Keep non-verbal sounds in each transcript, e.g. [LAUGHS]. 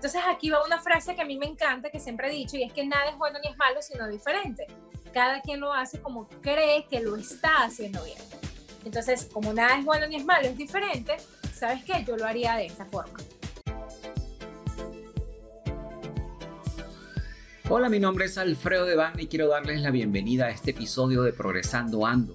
Entonces aquí va una frase que a mí me encanta, que siempre he dicho, y es que nada es bueno ni es malo, sino diferente. Cada quien lo hace como cree que lo está haciendo bien. Entonces, como nada es bueno ni es malo, es diferente, ¿sabes qué? Yo lo haría de esta forma. Hola, mi nombre es Alfredo Devane y quiero darles la bienvenida a este episodio de Progresando Ando,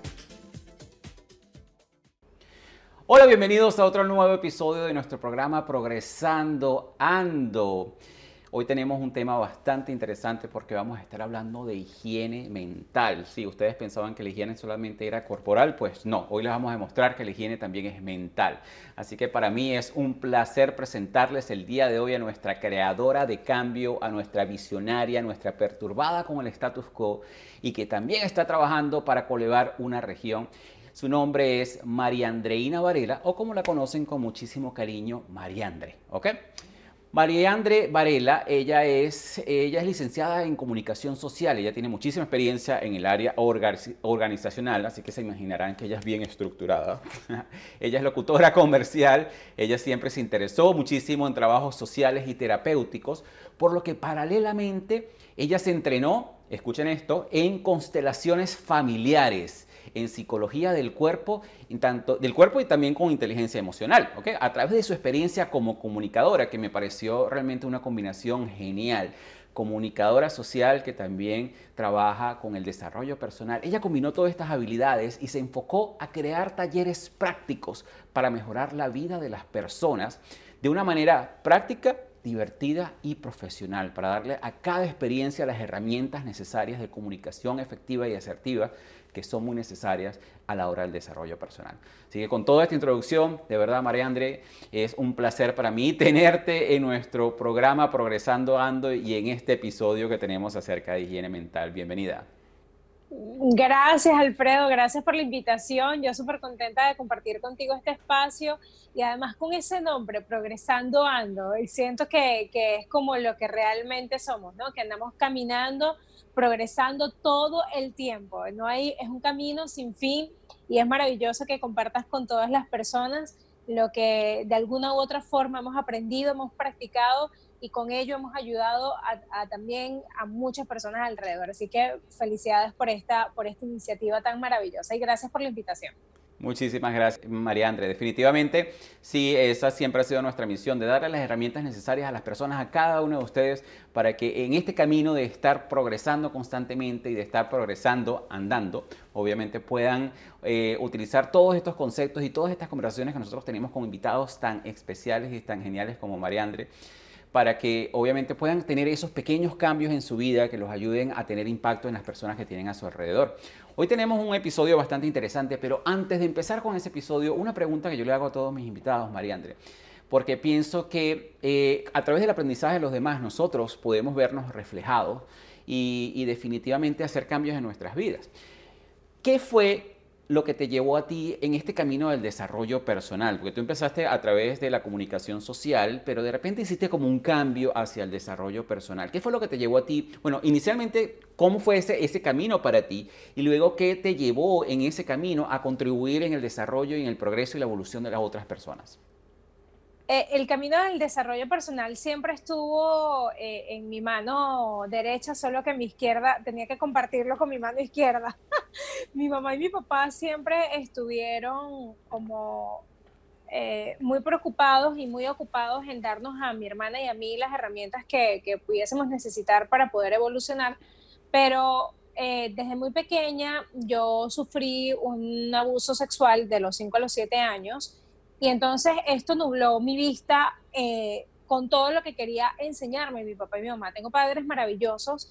Hola, bienvenidos a otro nuevo episodio de nuestro programa Progresando Ando. Hoy tenemos un tema bastante interesante porque vamos a estar hablando de higiene mental. Si ustedes pensaban que la higiene solamente era corporal, pues no, hoy les vamos a demostrar que la higiene también es mental. Así que para mí es un placer presentarles el día de hoy a nuestra creadora de cambio, a nuestra visionaria, a nuestra perturbada con el status quo y que también está trabajando para colevar una región. Su nombre es María Andreina Varela o como la conocen con muchísimo cariño, Mariandre, ¿ok? María Andre Varela, ella es, ella es licenciada en comunicación social, ella tiene muchísima experiencia en el área organizacional, así que se imaginarán que ella es bien estructurada. [LAUGHS] ella es locutora comercial, ella siempre se interesó muchísimo en trabajos sociales y terapéuticos, por lo que paralelamente ella se entrenó, escuchen esto, en constelaciones familiares en psicología del cuerpo, tanto del cuerpo y también con inteligencia emocional, A través de su experiencia como comunicadora, que me pareció realmente una combinación genial comunicadora social que también trabaja con el desarrollo personal. Ella combinó todas estas habilidades y se enfocó a crear talleres prácticos para mejorar la vida de las personas de una manera práctica, divertida y profesional, para darle a cada experiencia las herramientas necesarias de comunicación efectiva y asertiva que son muy necesarias a la hora del desarrollo personal. Así que con toda esta introducción, de verdad, María André, es un placer para mí [LAUGHS] tenerte en nuestro programa Progresando Ando y en este episodio que tenemos acerca de higiene mental. Bienvenida. Gracias, Alfredo. Gracias por la invitación. Yo súper contenta de compartir contigo este espacio y además con ese nombre, Progresando Ando. Y siento que, que es como lo que realmente somos, ¿no? Que andamos caminando progresando todo el tiempo. No hay, es un camino sin fin y es maravilloso que compartas con todas las personas lo que de alguna u otra forma hemos aprendido, hemos practicado y con ello hemos ayudado a, también a muchas personas alrededor. Así que felicidades por esta, por esta iniciativa tan maravillosa y gracias por la invitación. Muchísimas gracias, María André. Definitivamente, sí, esa siempre ha sido nuestra misión, de darle las herramientas necesarias a las personas, a cada uno de ustedes, para que en este camino de estar progresando constantemente y de estar progresando, andando, obviamente puedan eh, utilizar todos estos conceptos y todas estas conversaciones que nosotros tenemos con invitados tan especiales y tan geniales como María André para que obviamente puedan tener esos pequeños cambios en su vida que los ayuden a tener impacto en las personas que tienen a su alrededor. Hoy tenemos un episodio bastante interesante, pero antes de empezar con ese episodio, una pregunta que yo le hago a todos mis invitados, María André, porque pienso que eh, a través del aprendizaje de los demás nosotros podemos vernos reflejados y, y definitivamente hacer cambios en nuestras vidas. ¿Qué fue lo que te llevó a ti en este camino del desarrollo personal? Porque tú empezaste a través de la comunicación social, pero de repente hiciste como un cambio hacia el desarrollo personal. ¿Qué fue lo que te llevó a ti? Bueno, inicialmente, ¿cómo fue ese, camino para ti? Y luego, ¿qué te llevó en ese camino a contribuir en el desarrollo y en el progreso y la evolución de las otras personas? Eh, el camino del desarrollo personal siempre estuvo eh, en mi mano derecha, solo que mi izquierda tenía que compartirlo con mi mano izquierda. [LAUGHS] mi mamá y mi papá siempre estuvieron como eh, muy preocupados y muy ocupados en darnos a mi hermana y a mí las herramientas que, que pudiésemos necesitar para poder evolucionar, pero desde muy pequeña yo sufrí un abuso sexual de los 5 a los 7 años y entonces esto nubló mi vista eh, con todo lo que quería enseñarme mi papá y mi mamá. Tengo padres maravillosos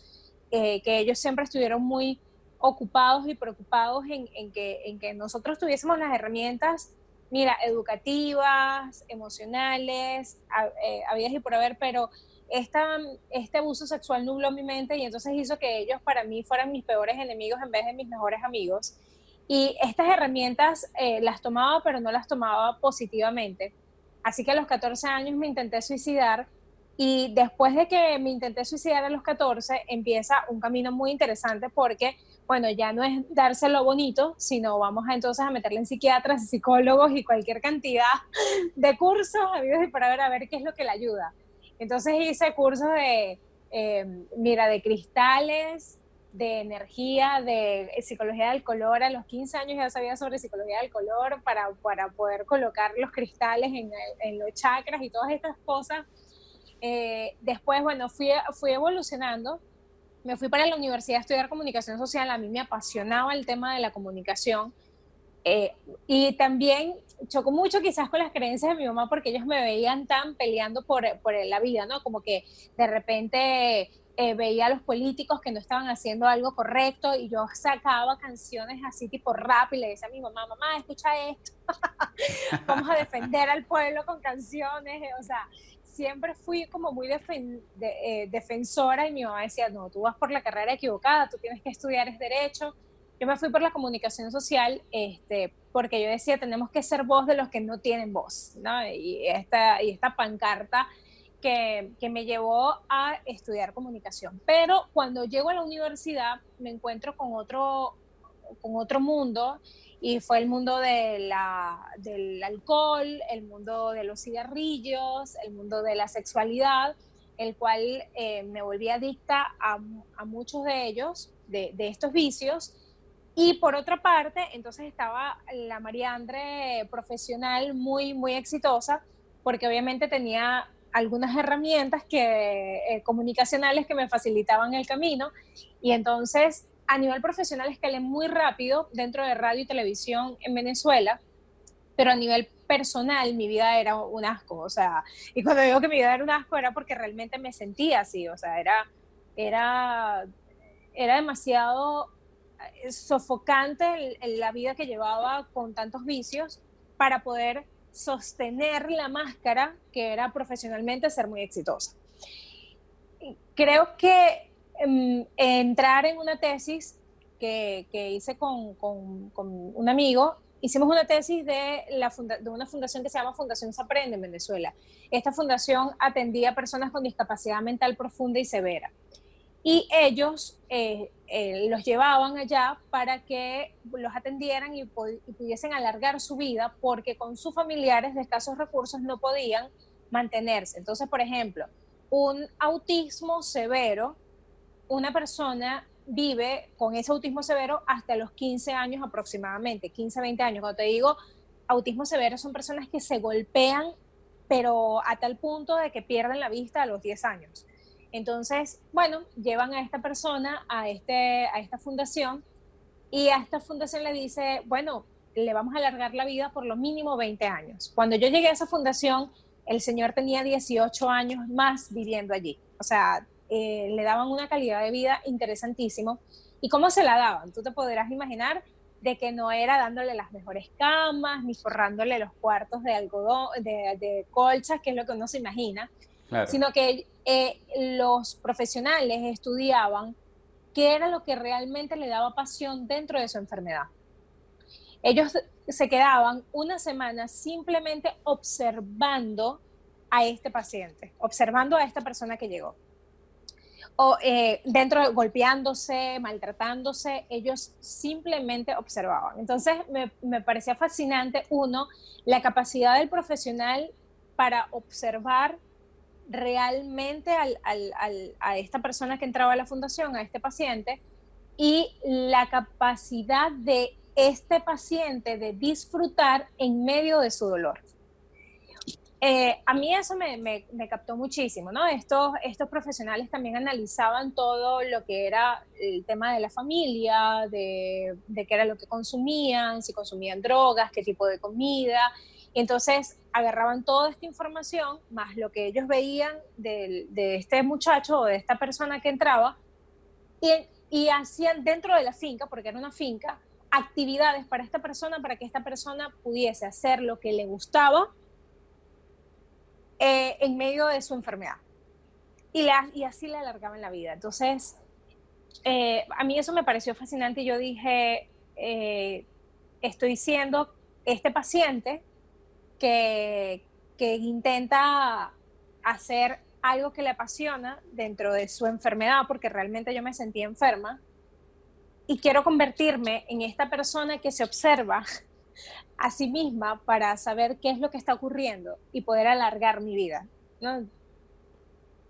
eh, que ellos siempre estuvieron muy ocupados y preocupados en, que, en que nosotros tuviésemos las herramientas, mira, educativas, emocionales, eh, habidas y por haber, pero esta, este abuso sexual nubló mi mente y entonces hizo que ellos para mí fueran mis peores enemigos en vez de mis mejores amigos. Y estas herramientas eh, las tomaba, pero no las tomaba positivamente. Así que a los 14 años me intenté suicidar y después de que me intenté suicidar a los 14, empieza un camino muy interesante porque, bueno, ya no es dárselo bonito, sino vamos a, entonces a meterle en psiquiatras, psicólogos y cualquier cantidad de cursos habidos y para ver a ver qué es lo que le ayuda. Entonces hice cursos de, eh, mira, de cristales, de energía, de psicología del color. A los 15 años ya sabía sobre psicología del color para, para poder colocar los cristales en, los chakras y todas estas cosas. Eh, después, bueno, fui, fui evolucionando. Me fui para la universidad a estudiar comunicación social. A mí me apasionaba el tema de la comunicación. Eh, y también chocó mucho quizás con las creencias de mi mamá porque ellos me veían tan peleando por, por la vida, ¿no? Como que de repente eh, veía a los políticos que no estaban haciendo algo correcto y yo sacaba canciones así tipo rap y le decía a mi mamá, mamá, escucha esto, [LAUGHS] vamos a defender al pueblo con canciones, o sea, siempre fui como muy eh, defensora y mi mamá decía, no, tú vas por la carrera equivocada, tú tienes que estudiar es derecho, yo me fui por la comunicación social este, porque yo decía, tenemos que ser voz de los que no tienen voz, ¿no? Y esta, y esta pancarta que, que, me llevó a estudiar comunicación. Pero cuando llego a la universidad me encuentro con otro, con otro mundo y fue el mundo de la, del alcohol, el mundo de los cigarrillos, el mundo de la sexualidad, el cual eh, me volví adicta a, a muchos de ellos, de, de estos vicios y por otra parte, entonces estaba la María Andre profesional muy, muy exitosa, porque obviamente tenía algunas herramientas que, eh, comunicacionales que me facilitaban el camino. Y entonces, a nivel profesional, escalé muy rápido dentro de radio y televisión en Venezuela, pero a nivel personal, mi vida era un asco. O sea, y cuando digo que mi vida era un asco, era porque realmente me sentía así. O sea, era, era, era demasiado sofocante la vida que llevaba con tantos vicios para poder sostener la máscara que era profesionalmente ser muy exitosa. Creo que em, entrar en una tesis que, hice con, un amigo, hicimos una tesis de, la de una fundación que se llama Fundación Aprende en Venezuela. Esta fundación atendía a personas con discapacidad mental profunda y severa y ellos eh, eh, los llevaban allá para que los atendieran y, pudiesen alargar su vida porque con sus familiares de escasos recursos no podían mantenerse. Entonces, por ejemplo, un autismo severo, una persona vive con ese autismo severo hasta los 15 años aproximadamente, 15, 20 años. Cuando te digo autismo severo, son personas que se golpean, pero a tal punto de que pierden la vista a los 10 años. Entonces, bueno, llevan a esta persona a, este, a esta fundación y a esta fundación le dice, bueno, le vamos a alargar la vida por lo mínimo 20 años. Cuando yo llegué a esa fundación, el señor tenía 18 años más viviendo allí. O sea, eh, le daban una calidad de vida interesantísimo. ¿Y cómo se la daban? Tú te podrás imaginar de que no era dándole las mejores camas, ni forrándole los cuartos de algodón, de, de colchas, que es lo que uno se imagina, sino que eh, los profesionales estudiaban qué era lo que realmente le daba pasión dentro de su enfermedad. Ellos se quedaban una semana simplemente observando a este paciente, observando a esta persona que llegó. O eh, dentro, golpeándose, maltratándose, ellos simplemente observaban. Entonces me, me parecía fascinante, uno, la capacidad del profesional para observar realmente a esta persona que entraba a la fundación, a este paciente, y la capacidad de este paciente de disfrutar en medio de su dolor. Eh, a mí eso me, captó muchísimo, ¿no? Estos, estos profesionales también analizaban todo lo que era el tema de la familia, de, de qué era lo que consumían, si consumían drogas, qué tipo de comida, entonces agarraban toda esta información, más lo que ellos veían de, este muchacho o de esta persona que entraba, y, hacían dentro de la finca, porque era una finca, actividades para esta persona, para que esta persona pudiese hacer lo que le gustaba eh, en medio de su enfermedad. y, así le alargaban la vida. Entonces, eh, a mí eso me pareció fascinante y yo dije, eh, estoy siendo este paciente que, intenta hacer algo que le apasiona dentro de su enfermedad, porque realmente yo me sentía enferma, y quiero convertirme en esta persona que se observa [LAUGHS] a sí misma para saber qué es lo que está ocurriendo y poder alargar mi vida.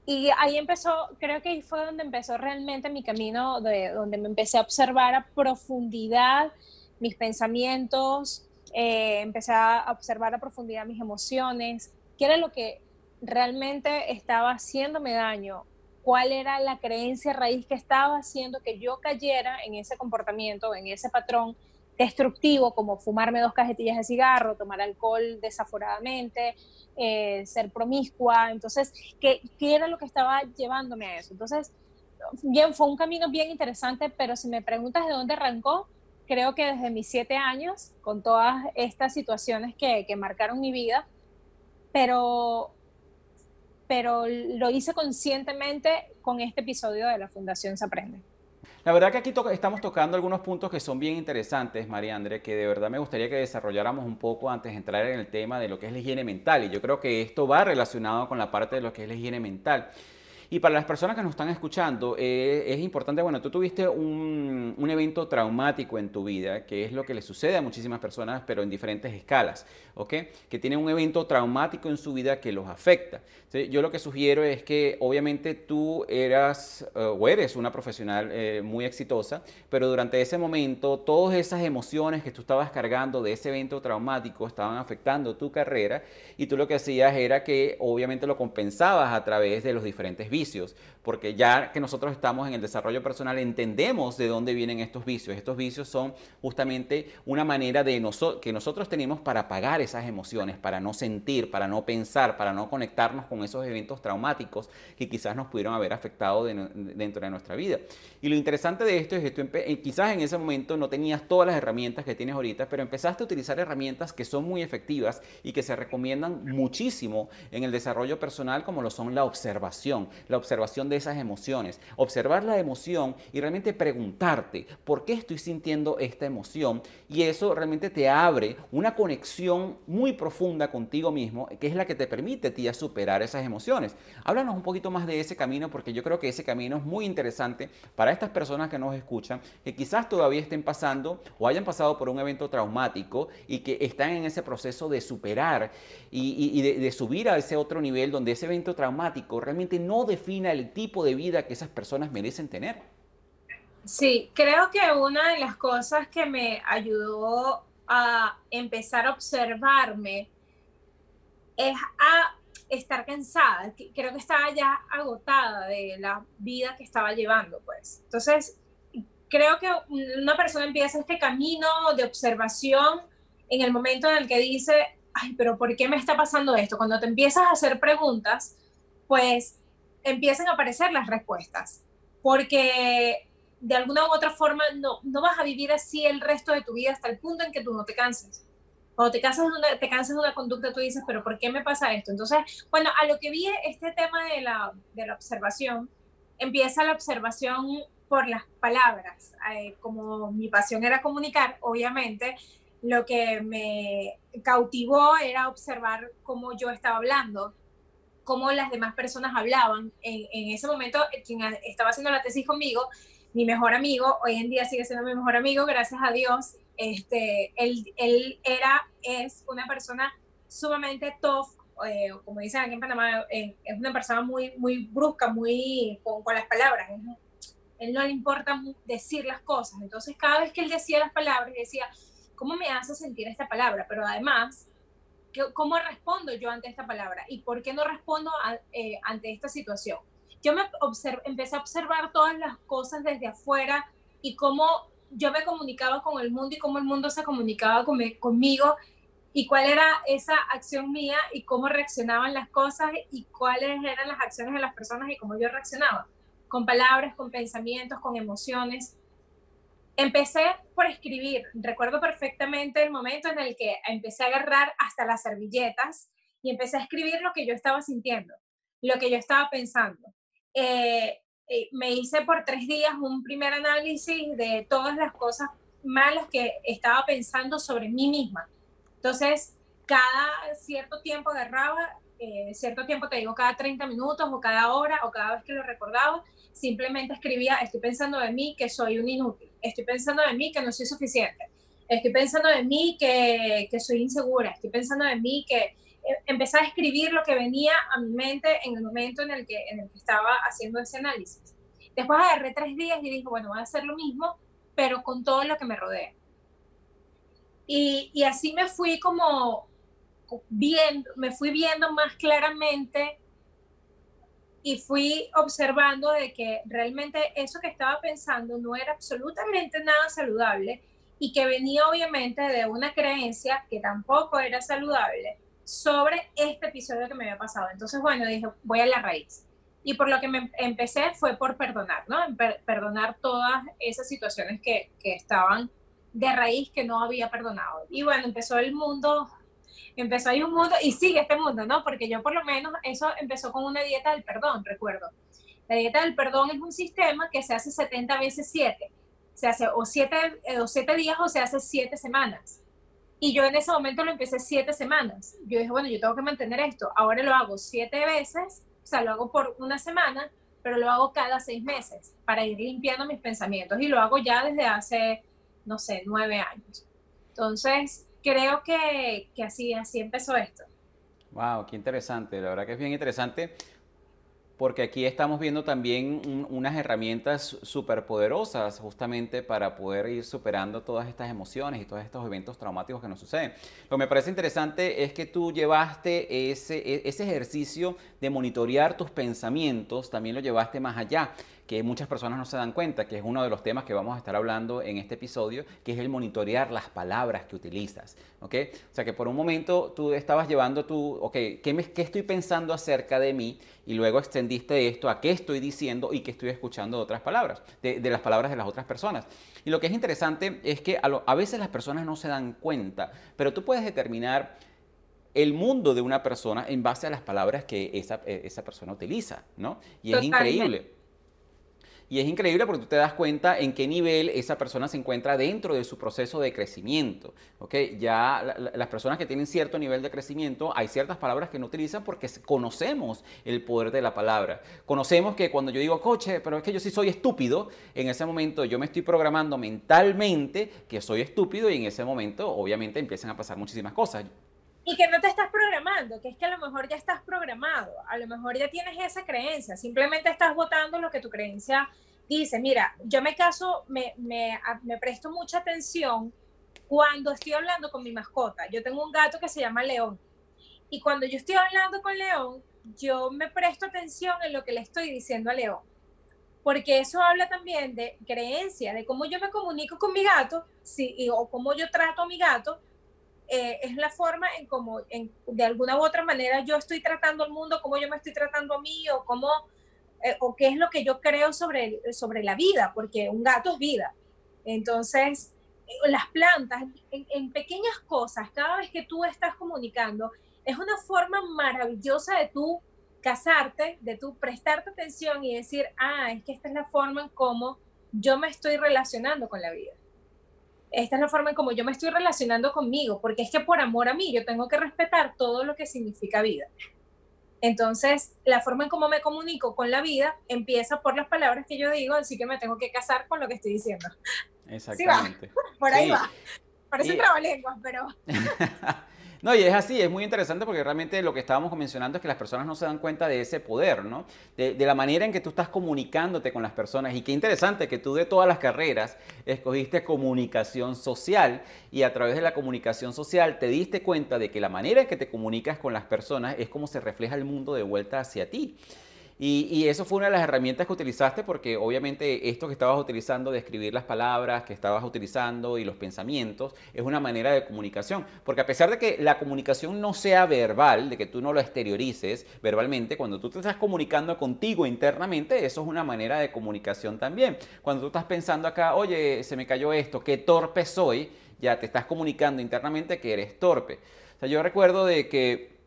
Y ahí empezó, creo que ahí fue donde empezó realmente mi camino, de, donde me empecé a observar a profundidad mis pensamientos, eh, empecé a observar a profundidad mis emociones, qué era lo que realmente estaba haciéndome daño, cuál era la creencia raíz que estaba haciendo que yo cayera en ese comportamiento, en ese patrón destructivo, como fumarme dos cajetillas de cigarro, tomar alcohol desaforadamente, eh, ser promiscua. Entonces, ¿qué, ¿qué era lo que estaba llevándome a eso? Entonces, bien, fue un camino bien interesante, pero si me preguntas de dónde arrancó, creo que desde mis siete años, con todas estas situaciones que, que marcaron mi vida, pero pero lo hice conscientemente con este episodio de la Fundación Se Aprende. La verdad que aquí estamos tocando algunos puntos que son bien interesantes, María André, que de verdad me gustaría que desarrolláramos un poco antes de entrar en el tema de lo que es la higiene mental. Y yo creo que esto va relacionado con la parte de lo que es la higiene mental. Y para las personas que nos están escuchando, eh, es importante, bueno, tú tuviste un, un, evento traumático en tu vida, que es lo que le sucede a muchísimas personas, pero en diferentes escalas, ¿ok? Que tienen un evento traumático en su vida que los afecta. Yo lo que sugiero es que obviamente tú eras eh, o eres una profesional eh, muy exitosa, pero durante ese momento todas esas emociones que tú estabas cargando de ese evento traumático estaban afectando tu carrera y tú lo que hacías era que obviamente lo compensabas a través de los diferentes vicios, porque ya que nosotros estamos en el desarrollo personal entendemos de dónde vienen estos vicios. Estos vicios son justamente una manera de que nosotros tenemos para pagar esas emociones, para no sentir, para no pensar, para no conectarnos con esos eventos traumáticos que quizás nos pudieron haber afectado dentro de nuestra vida. Y lo interesante de esto es que tú eh, quizás en ese momento no tenías todas las herramientas que tienes ahorita, pero empezaste a utilizar herramientas que son muy efectivas y que se recomiendan muchísimo en el desarrollo personal, como lo son la observación, la observación de esas emociones, observar la emoción y realmente preguntarte por qué estoy sintiendo esta emoción y eso realmente te abre una conexión muy profunda contigo mismo, que es la que te permite a ti superar esas emociones. Háblanos un poquito más de ese camino porque yo creo que ese camino es muy interesante para estas personas que nos escuchan, que quizás todavía estén pasando o hayan pasado por un evento traumático y que están en ese proceso de superar y, de, subir a ese otro nivel donde ese evento traumático realmente no defina el tipo de vida que esas personas merecen tener. Sí, creo que una de las cosas que me ayudó a empezar a observarme es a estar cansada, creo que estaba ya agotada de la vida que estaba llevando, pues. Entonces, creo que una persona empieza este camino de observación en el momento en el que dice, ay, pero ¿por qué me está pasando esto? Cuando te empiezas a hacer preguntas, pues empiezan a aparecer las respuestas, porque de alguna u otra forma no, no vas a vivir así el resto de tu vida hasta el punto en que tú no te canses. Cuando te cansas, de una, te cansas de una conducta, tú dices, pero ¿por qué me pasa esto? Entonces, bueno, a lo que vi este tema de la, de la observación, empieza la observación por las palabras. Eh, como mi pasión era comunicar, obviamente, lo que me cautivó era observar cómo yo estaba hablando, cómo las demás personas hablaban. En, en, ese momento, quien estaba haciendo la tesis conmigo, mi mejor amigo, hoy en día sigue siendo mi mejor amigo, gracias a Dios, este, él, él era, es una persona sumamente tough, eh, como dicen aquí en Panamá, eh, es una persona muy, muy brusca, muy con, con las palabras. Él no le importa decir las cosas. Entonces, cada vez que él decía las palabras, decía, ¿cómo me hace sentir esta palabra? Pero además, ¿cómo respondo yo ante esta palabra? ¿Y por qué no respondo eh, ante esta situación? Yo me empecé a observar todas las cosas desde afuera y cómo yo me comunicaba con el mundo y cómo el mundo se comunicaba conmigo y cuál era esa acción mía y cómo reaccionaban las cosas y cuáles eran las acciones de las personas y cómo yo reaccionaba, con palabras, con pensamientos, con emociones. Empecé por escribir, recuerdo perfectamente el momento en el que empecé a agarrar hasta las servilletas y empecé a escribir lo que yo estaba sintiendo, lo que yo estaba pensando. eh, eh, me hice por tres días un primer análisis de todas las cosas malas que estaba pensando sobre mí misma. Entonces, cada cierto tiempo agarraba, eh, cierto tiempo te digo, cada 30 minutos o cada hora o cada vez que lo recordaba, simplemente escribía, estoy pensando de mí que soy un inútil, estoy pensando de mí que no soy suficiente, estoy pensando de mí que, que soy insegura, estoy pensando de mí que eh, empecé a escribir lo que venía a mi mente en el momento en el que, en el que estaba haciendo ese análisis. Después agarré tres días y dije, bueno, voy a hacer lo mismo, pero con todo lo que me rodea. Y, y así me fui como viendo, me fui viendo más claramente y fui observando de que realmente eso que estaba pensando no era absolutamente nada saludable y que venía obviamente de una creencia que tampoco era saludable sobre este episodio que me había pasado. Entonces, bueno, dije, voy a la raíz. Y por lo que me empecé fue por perdonar, ¿no? perdonar todas esas situaciones que, que estaban de raíz que no había perdonado. Y bueno, empezó el mundo empezó ahí un mundo y sigue este mundo, ¿no? Porque yo por lo menos eso empezó con una dieta del perdón, recuerdo. La dieta del perdón es un sistema que se hace 70 veces 7. Se hace o 7 eh, o siete días o se hace 7 semanas. Y yo en ese momento lo empecé 7 semanas. Yo dije, bueno, yo tengo que mantener esto. Ahora lo hago 7 veces, o sea, lo hago por una semana, pero lo hago cada 6 meses para ir limpiando mis pensamientos. Y lo hago ya desde hace, no sé, 9 años. Entonces, creo que, que así, así empezó esto. Wow, qué interesante. La verdad que es bien interesante porque aquí estamos viendo también unas herramientas súper poderosas justamente para poder ir superando todas estas emociones y todos estos eventos traumáticos que nos suceden. Lo que me parece interesante es que tú llevaste ese, e, ese ejercicio de monitorear tus pensamientos, también lo llevaste más allá que muchas personas no se dan cuenta, que es uno de los temas que vamos a estar hablando en este episodio, que es el monitorear las palabras que utilizas. ¿ok? O sea que por un momento tú estabas llevando tu, ok, ¿qué, me, qué estoy pensando acerca de mí? Y luego extendiste esto a qué estoy diciendo y qué estoy escuchando de otras palabras, de, las palabras de las otras personas. Y lo que es interesante es que a, a veces las personas no se dan cuenta, pero tú puedes determinar el mundo de una persona en base a las palabras que esa, esa persona utiliza, ¿no? Y es increíble. Y es increíble porque tú te das cuenta en qué nivel esa persona se encuentra dentro de su proceso de crecimiento. ¿okay? Ya las personas que tienen cierto nivel de crecimiento, hay ciertas palabras que no utilizan porque conocemos el poder de la palabra. Conocemos que cuando yo digo coche, pero es que yo sí soy estúpido, en ese momento yo me estoy programando mentalmente que soy estúpido y en ese momento obviamente empiezan a pasar muchísimas cosas. Y que no te estás programando, que es que a lo mejor ya estás programado, a lo mejor ya tienes esa creencia, simplemente estás votando lo que tu creencia dice. Mira, yo me caso, me, me, me presto mucha atención cuando estoy hablando con mi mascota. Yo tengo un gato que se llama León. Y cuando yo estoy hablando con León, yo me presto atención en lo que le estoy diciendo a León. Porque eso habla también de creencia, de cómo yo me comunico con mi gato, sí, o cómo yo trato a mi gato, eh, es la forma en cómo, de alguna u otra manera, yo estoy tratando al mundo, cómo yo me estoy tratando a mí, o cómo, eh, o qué es lo que yo creo sobre, sobre la vida, porque un gato es vida. Entonces, las plantas, en, pequeñas cosas, cada vez que tú estás comunicando, es una forma maravillosa de tú casarte, de tú prestarte atención y decir, ah, es que esta es la forma en cómo yo me estoy relacionando con la vida esta es la forma en cómo yo me estoy relacionando conmigo, porque es que por amor a mí yo tengo que respetar todo lo que significa vida. Entonces, la forma en cómo me comunico con la vida empieza por las palabras que yo digo, así que me tengo que casar con lo que estoy diciendo. [LAUGHS] Exactamente. Por ahí va. Parece un trabalenguas, pero... [LAUGHS] No, y es así, es muy interesante porque realmente lo que estábamos mencionando es que las personas no se dan cuenta de ese poder, ¿no? De, la manera en que tú estás comunicándote con las personas. Y qué interesante que tú de todas las carreras escogiste comunicación social y a través de la comunicación social te diste cuenta de que la manera en que te comunicas con las personas es como se refleja el mundo de vuelta hacia ti. Y, eso fue una de las herramientas que utilizaste porque obviamente esto que estabas utilizando de escribir las palabras que estabas utilizando y los pensamientos es una manera de comunicación. Porque a pesar de que la comunicación no sea verbal, de que tú no lo exteriorices verbalmente, cuando tú te estás comunicando contigo internamente, eso es una manera de comunicación también. Cuando tú estás pensando acá, oye, se me cayó esto, qué torpe soy, ya te estás comunicando internamente que eres torpe. O sea, yo recuerdo de que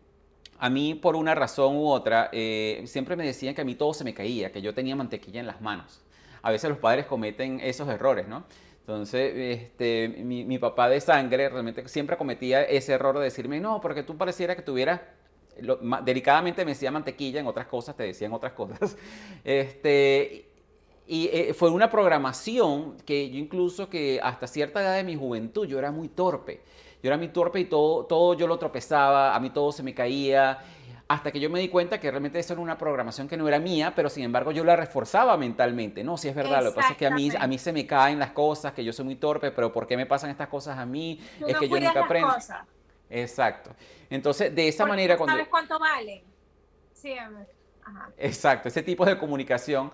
a mí por una razón u otra, eh, siempre me decían que a mí todo se me caía, que yo tenía mantequilla en las manos. A veces los padres cometen esos errores, ¿no? Entonces, este, mi, papá de sangre realmente siempre cometía ese error de decirme, no, porque tú pareciera que tuvieras, delicadamente me decía mantequilla, en otras cosas te decían otras cosas. [LAUGHS] Este, y eh, fue una programación que yo incluso que hasta cierta edad de mi juventud yo era muy torpe. Yo era muy torpe y todo, todo yo lo tropezaba, a mí todo se me caía, hasta que yo me di cuenta que realmente eso era una programación que no era mía, pero sin embargo yo la reforzaba mentalmente. No, si es verdad, lo que pasa es que a mí, a mí se me caen las cosas, que yo soy muy torpe, pero ¿por qué me pasan estas cosas a mí? es que yo nunca aprendo. Cosas. Exacto. Entonces, de esa manera... Cuando... ¿Sabes cuánto valen? Sí, Ajá. Exacto, ese tipo de comunicación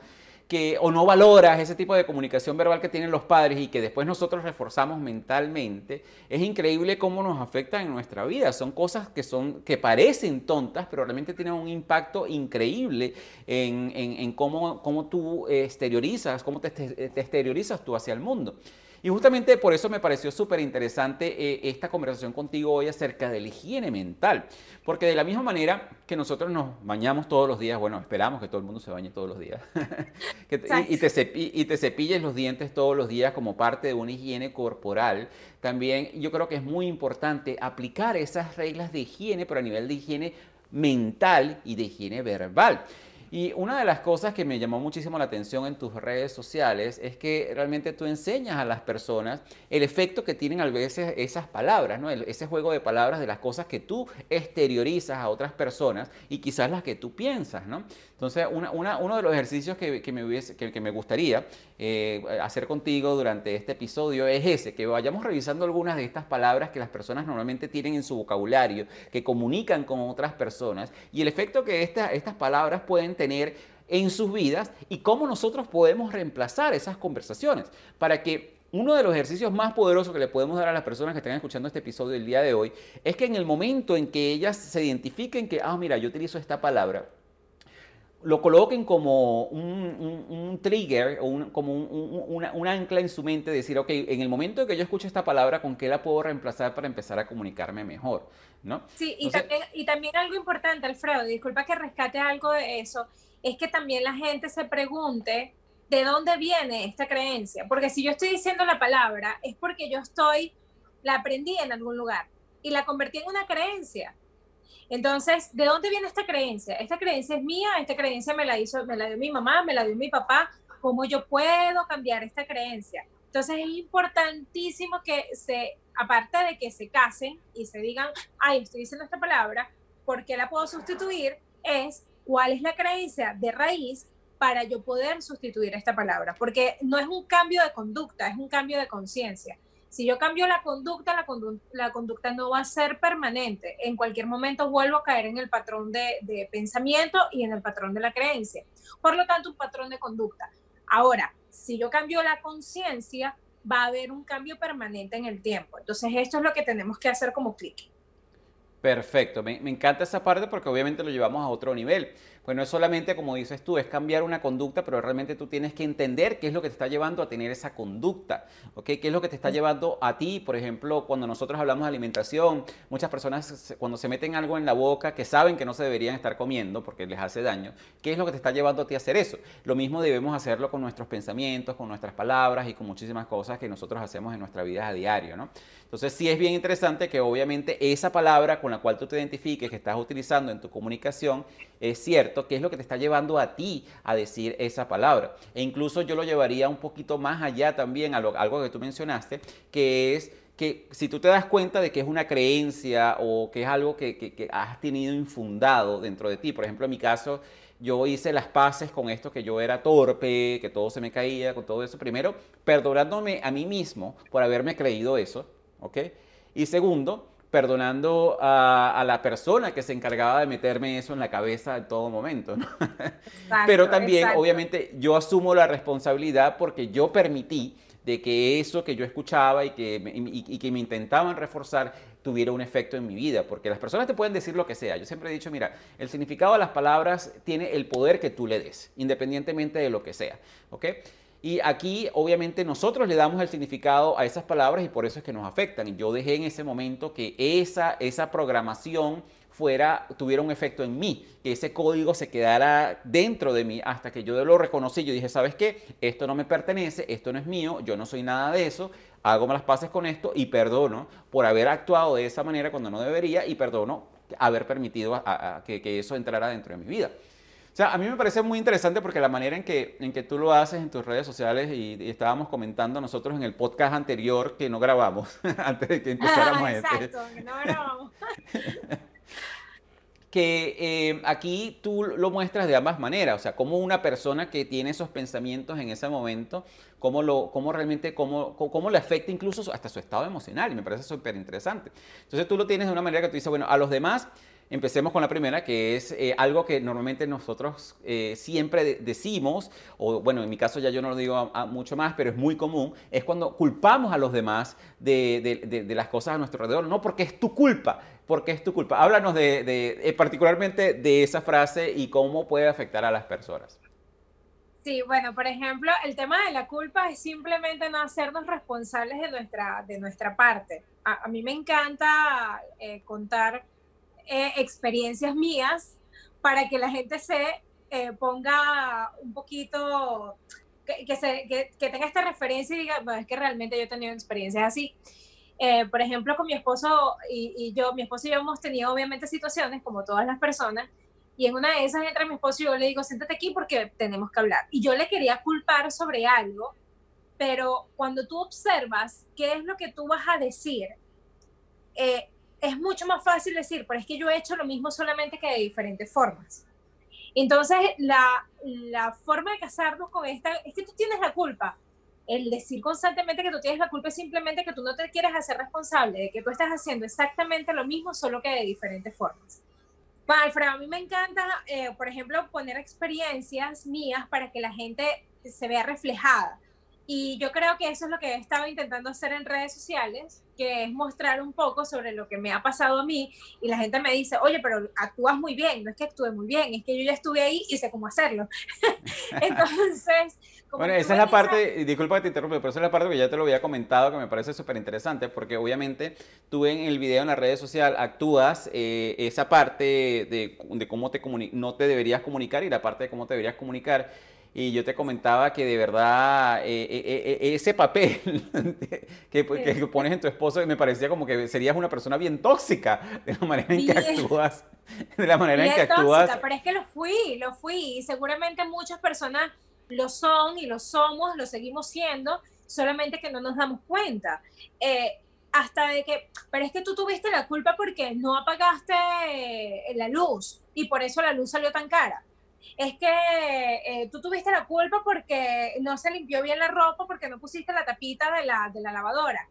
que o no valoras ese tipo de comunicación verbal que tienen los padres y que después nosotros reforzamos mentalmente, es increíble cómo nos afecta en nuestra vida. Son cosas que, son, que parecen tontas, pero realmente tienen un impacto increíble en, en, cómo, cómo, tú exteriorizas, cómo te, te exteriorizas tú hacia el mundo. Y justamente por eso me pareció súper interesante eh, esta conversación contigo hoy acerca de la higiene mental. Porque de la misma manera que nosotros nos bañamos todos los días, bueno, esperamos que todo el mundo se bañe todos los días, [LAUGHS] y, te y te cepilles los dientes todos los días como parte de una higiene corporal, también yo creo que es muy importante aplicar esas reglas de higiene, pero a nivel de higiene mental y de higiene verbal. Y una de las cosas que me llamó muchísimo la atención en tus redes sociales es que realmente tú enseñas a las personas el efecto que tienen a veces esas palabras, ¿no? ese juego de palabras de las cosas que tú exteriorizas a otras personas y quizás las que tú piensas. ¿no? Entonces, uno de los ejercicios que, me, hubiese, que, me gustaría eh, hacer contigo durante este episodio es ese, que vayamos revisando algunas de estas palabras que las personas normalmente tienen en su vocabulario, que comunican con otras personas y el efecto que estas palabras pueden tener en sus vidas y cómo nosotros podemos reemplazar esas conversaciones. Para que uno de los ejercicios más poderosos que le podemos dar a las personas que están escuchando este episodio del día de hoy es que en el momento en que ellas se identifiquen que, ah, mira, yo utilizo esta palabra, lo coloquen como un, trigger o como un, ancla en su mente, decir, ok, en el momento en que yo escucho esta palabra, ¿con qué la puedo reemplazar para empezar a comunicarme mejor? ¿no? Sí, y, también, y también algo importante, Alfredo, disculpa que rescate algo de eso, es que también la gente se pregunte de dónde viene esta creencia, porque si yo estoy diciendo la palabra, es porque yo estoy, la aprendí en algún lugar y la convertí en una creencia. Entonces, ¿de dónde viene esta creencia? Esta creencia es mía, esta creencia me la hizo, me la dio mi mamá, me la dio mi papá. ¿Cómo yo puedo cambiar esta creencia? Entonces es importantísimo que se, aparte de que se casen y se digan, ay, estoy diciendo esta palabra, ¿por qué la puedo sustituir? Es cuál es la creencia de raíz para yo poder sustituir esta palabra, porque no es un cambio de conducta, es un cambio de conciencia. Si yo cambio la conducta, la, conducta no va a ser permanente. En cualquier momento vuelvo a caer en el patrón de, pensamiento y en el patrón de la creencia. Por lo tanto, un patrón de conducta. Ahora, si yo cambio la conciencia, va a haber un cambio permanente en el tiempo. Entonces, esto es lo que tenemos que hacer como clic. Perfecto, me, me, encanta esa parte porque obviamente lo llevamos a otro nivel. Pues no es solamente, como dices tú, es cambiar una conducta, pero realmente tú tienes que entender qué es lo que te está llevando a tener esa conducta, ¿ok? ¿Qué es lo que te está llevando a ti? Por ejemplo, cuando nosotros hablamos de alimentación, muchas personas cuando se meten algo en la boca que saben que no se deberían estar comiendo porque les hace daño, ¿qué es lo que te está llevando a ti a hacer eso? Lo mismo debemos hacerlo con nuestros pensamientos, con nuestras palabras y con muchísimas cosas que nosotros hacemos en nuestra vida a diario, ¿no? Entonces sí es bien interesante que obviamente esa palabra con la cual tú te identifiques, que estás utilizando en tu comunicación, es cierto que es lo que te está llevando a ti a decir esa palabra. E incluso yo lo llevaría un poquito más allá también a algo que tú mencionaste, que es que si tú te das cuenta de que es una creencia o que es algo que, que, has tenido infundado dentro de ti, por ejemplo en mi caso, yo hice las paces con esto que yo era torpe, que todo se me caía, con todo eso. Primero, perdonándome a mí mismo por haberme creído eso, ¿ok? Y segundo, perdonando a, la persona que se encargaba de meterme eso en la cabeza en todo momento, ¿no? [LAUGHS] Pero también, obviamente, yo asumo la responsabilidad porque yo permití de que eso que yo escuchaba y que, y, que me intentaban reforzar tuviera un efecto en mi vida, porque las personas te pueden decir lo que sea. Yo siempre he dicho, mira, el significado de las palabras tiene el poder que tú le des, independientemente de lo que sea, ¿ok? Y aquí obviamente nosotros le damos el significado a esas palabras y por eso es que nos afectan. Y yo dejé en ese momento que esa, esa programación fuera, tuviera un efecto en mí, que ese código se quedara dentro de mí hasta que yo lo reconocí. Yo dije, ¿sabes qué? Esto no me pertenece, esto no es mío, yo no soy nada de eso, hago las paces con esto y perdono por haber actuado de esa manera cuando no debería y perdono haber permitido que, que eso entrara dentro de mi vida. O sea, a mí me parece muy interesante porque la manera en que, en que tú lo haces en tus redes sociales y, estábamos comentando nosotros en el podcast anterior que no grabamos [LAUGHS] antes de que empezáramos ah, Exacto, que no grabamos. [LAUGHS] que eh, aquí tú lo muestras de ambas maneras, o sea, como una persona que tiene esos pensamientos en ese momento, cómo, lo, cómo realmente, cómo, cómo le afecta incluso hasta su estado emocional, y me parece súper interesante. Entonces tú lo tienes de una manera que tú dices, bueno, a los demás Empecemos con la primera, que es eh, algo que normalmente nosotros eh, siempre decimos, o bueno, en mi caso ya yo no lo digo mucho más, pero es muy común, es cuando culpamos a los demás de, las cosas a nuestro alrededor, no porque es tu culpa, porque es tu culpa. Háblanos de, eh, particularmente de esa frase y cómo puede afectar a las personas. Sí, bueno, por ejemplo, el tema de la culpa es simplemente no hacernos responsables de nuestra, de nuestra parte. A, mí me encanta contar eh, experiencias mías para que la gente se eh, ponga un poquito, que, tenga esta referencia y diga, es que realmente yo he tenido experiencias así. Eh, por ejemplo, con mi esposo y, y, yo, mi esposo y yo hemos tenido obviamente situaciones como todas las personas, y en una de esas entra mi esposo y yo le digo, siéntate aquí porque tenemos que hablar. Y yo le quería culpar sobre algo, pero cuando tú observas qué es lo que tú vas a decir, es mucho más fácil decir, pero es que yo he hecho lo mismo solamente que de diferentes formas. Entonces, la, la forma de casarnos con esta es que tú tienes la culpa. El decir constantemente que tú tienes la culpa es simplemente que tú no te quieres hacer responsable de que tú estás haciendo exactamente lo mismo, solo que de diferentes formas. Bueno, Alfredo, a mí me encanta, eh, por ejemplo, poner experiencias mías para que la gente se vea reflejada. Y yo creo que eso es lo que he estado intentando hacer en redes sociales, que es mostrar un poco sobre lo que me ha pasado a mí. Y la gente me dice, oye, pero actúas muy bien, no es que actúe muy bien, es que yo ya estuve ahí y sé cómo hacerlo. [LAUGHS] Entonces... bueno, esa es la parte, disculpa que te interrumpa, pero esa es la parte que ya te lo había comentado, que me parece súper interesante, porque obviamente tú en el video en la redes social actúas eh, esa parte de, de cómo te no te deberías comunicar y la parte de cómo te deberías comunicar y yo te comentaba que de verdad eh, eh, eh, ese papel [LAUGHS] que, que, pones en tu esposo me parecía como que serías una persona bien tóxica [LAUGHS] de la manera en que actúas. De la manera en que actúas. pero es que lo fui, lo fui. Y seguramente muchas personas lo son y lo somos, lo seguimos siendo, solamente que no nos damos cuenta. hasta de que, pero es que tú tuviste la culpa porque no apagaste la luz y por eso la luz salió tan cara es que eh, tú tuviste la culpa porque no se limpió bien la ropa, porque no pusiste la tapita de la, de la lavadora.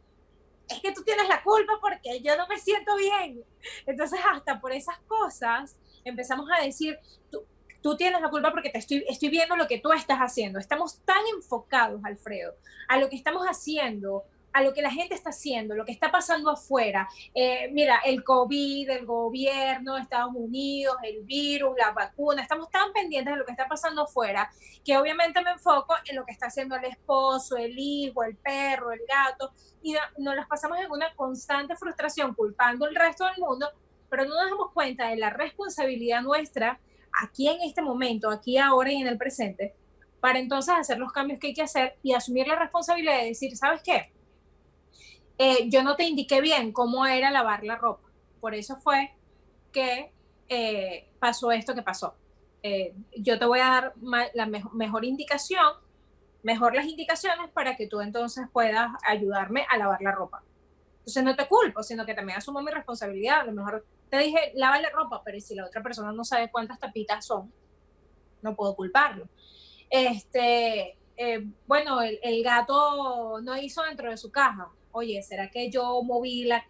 Es que tú tienes la culpa porque yo no me siento bien. Entonces, hasta por esas cosas empezamos a decir, tú, tú tienes la culpa porque te estoy, estoy viendo lo que tú estás haciendo. Estamos tan enfocados, Alfredo, a lo que estamos haciendo, a lo que la gente está haciendo, lo que está pasando afuera. Eh, mira, el COVID, el gobierno, Estados Unidos, el virus, la vacuna, estamos tan pendientes de lo que está pasando afuera que obviamente me enfoco en lo que está haciendo el esposo, el hijo, el perro, el gato, y nos las pasamos en una constante frustración culpando al resto del mundo, pero no nos damos cuenta de la responsabilidad nuestra aquí en este momento, aquí ahora y en el presente, para entonces hacer los cambios que hay que hacer y asumir la responsabilidad de decir, ¿sabes qué? Eh, yo no te indiqué bien cómo era lavar la ropa. Por eso fue que eh, pasó esto que pasó. Eh, yo te voy a dar la mejor indicación, mejor las indicaciones para que tú entonces puedas ayudarme a lavar la ropa. Entonces no te culpo, sino que también asumo mi responsabilidad. A lo mejor te dije, lava la ropa, pero si la otra persona no sabe cuántas tapitas son, no puedo culparlo. Este, bueno, el gato no hizo dentro de su caja oye, ¿será que yo moví la,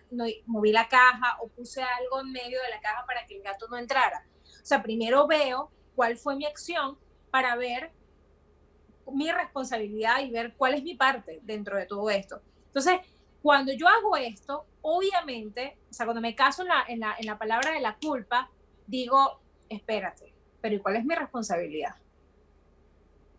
moví la caja o puse algo en medio de la caja para que el gato no entrara? O sea, primero veo cuál fue mi acción para ver mi responsabilidad y ver cuál es mi parte dentro de todo esto. Entonces, cuando yo hago esto, obviamente, o sea, cuando me caso en la, en la, en la palabra de la culpa, digo, espérate, pero ¿y cuál es mi responsabilidad?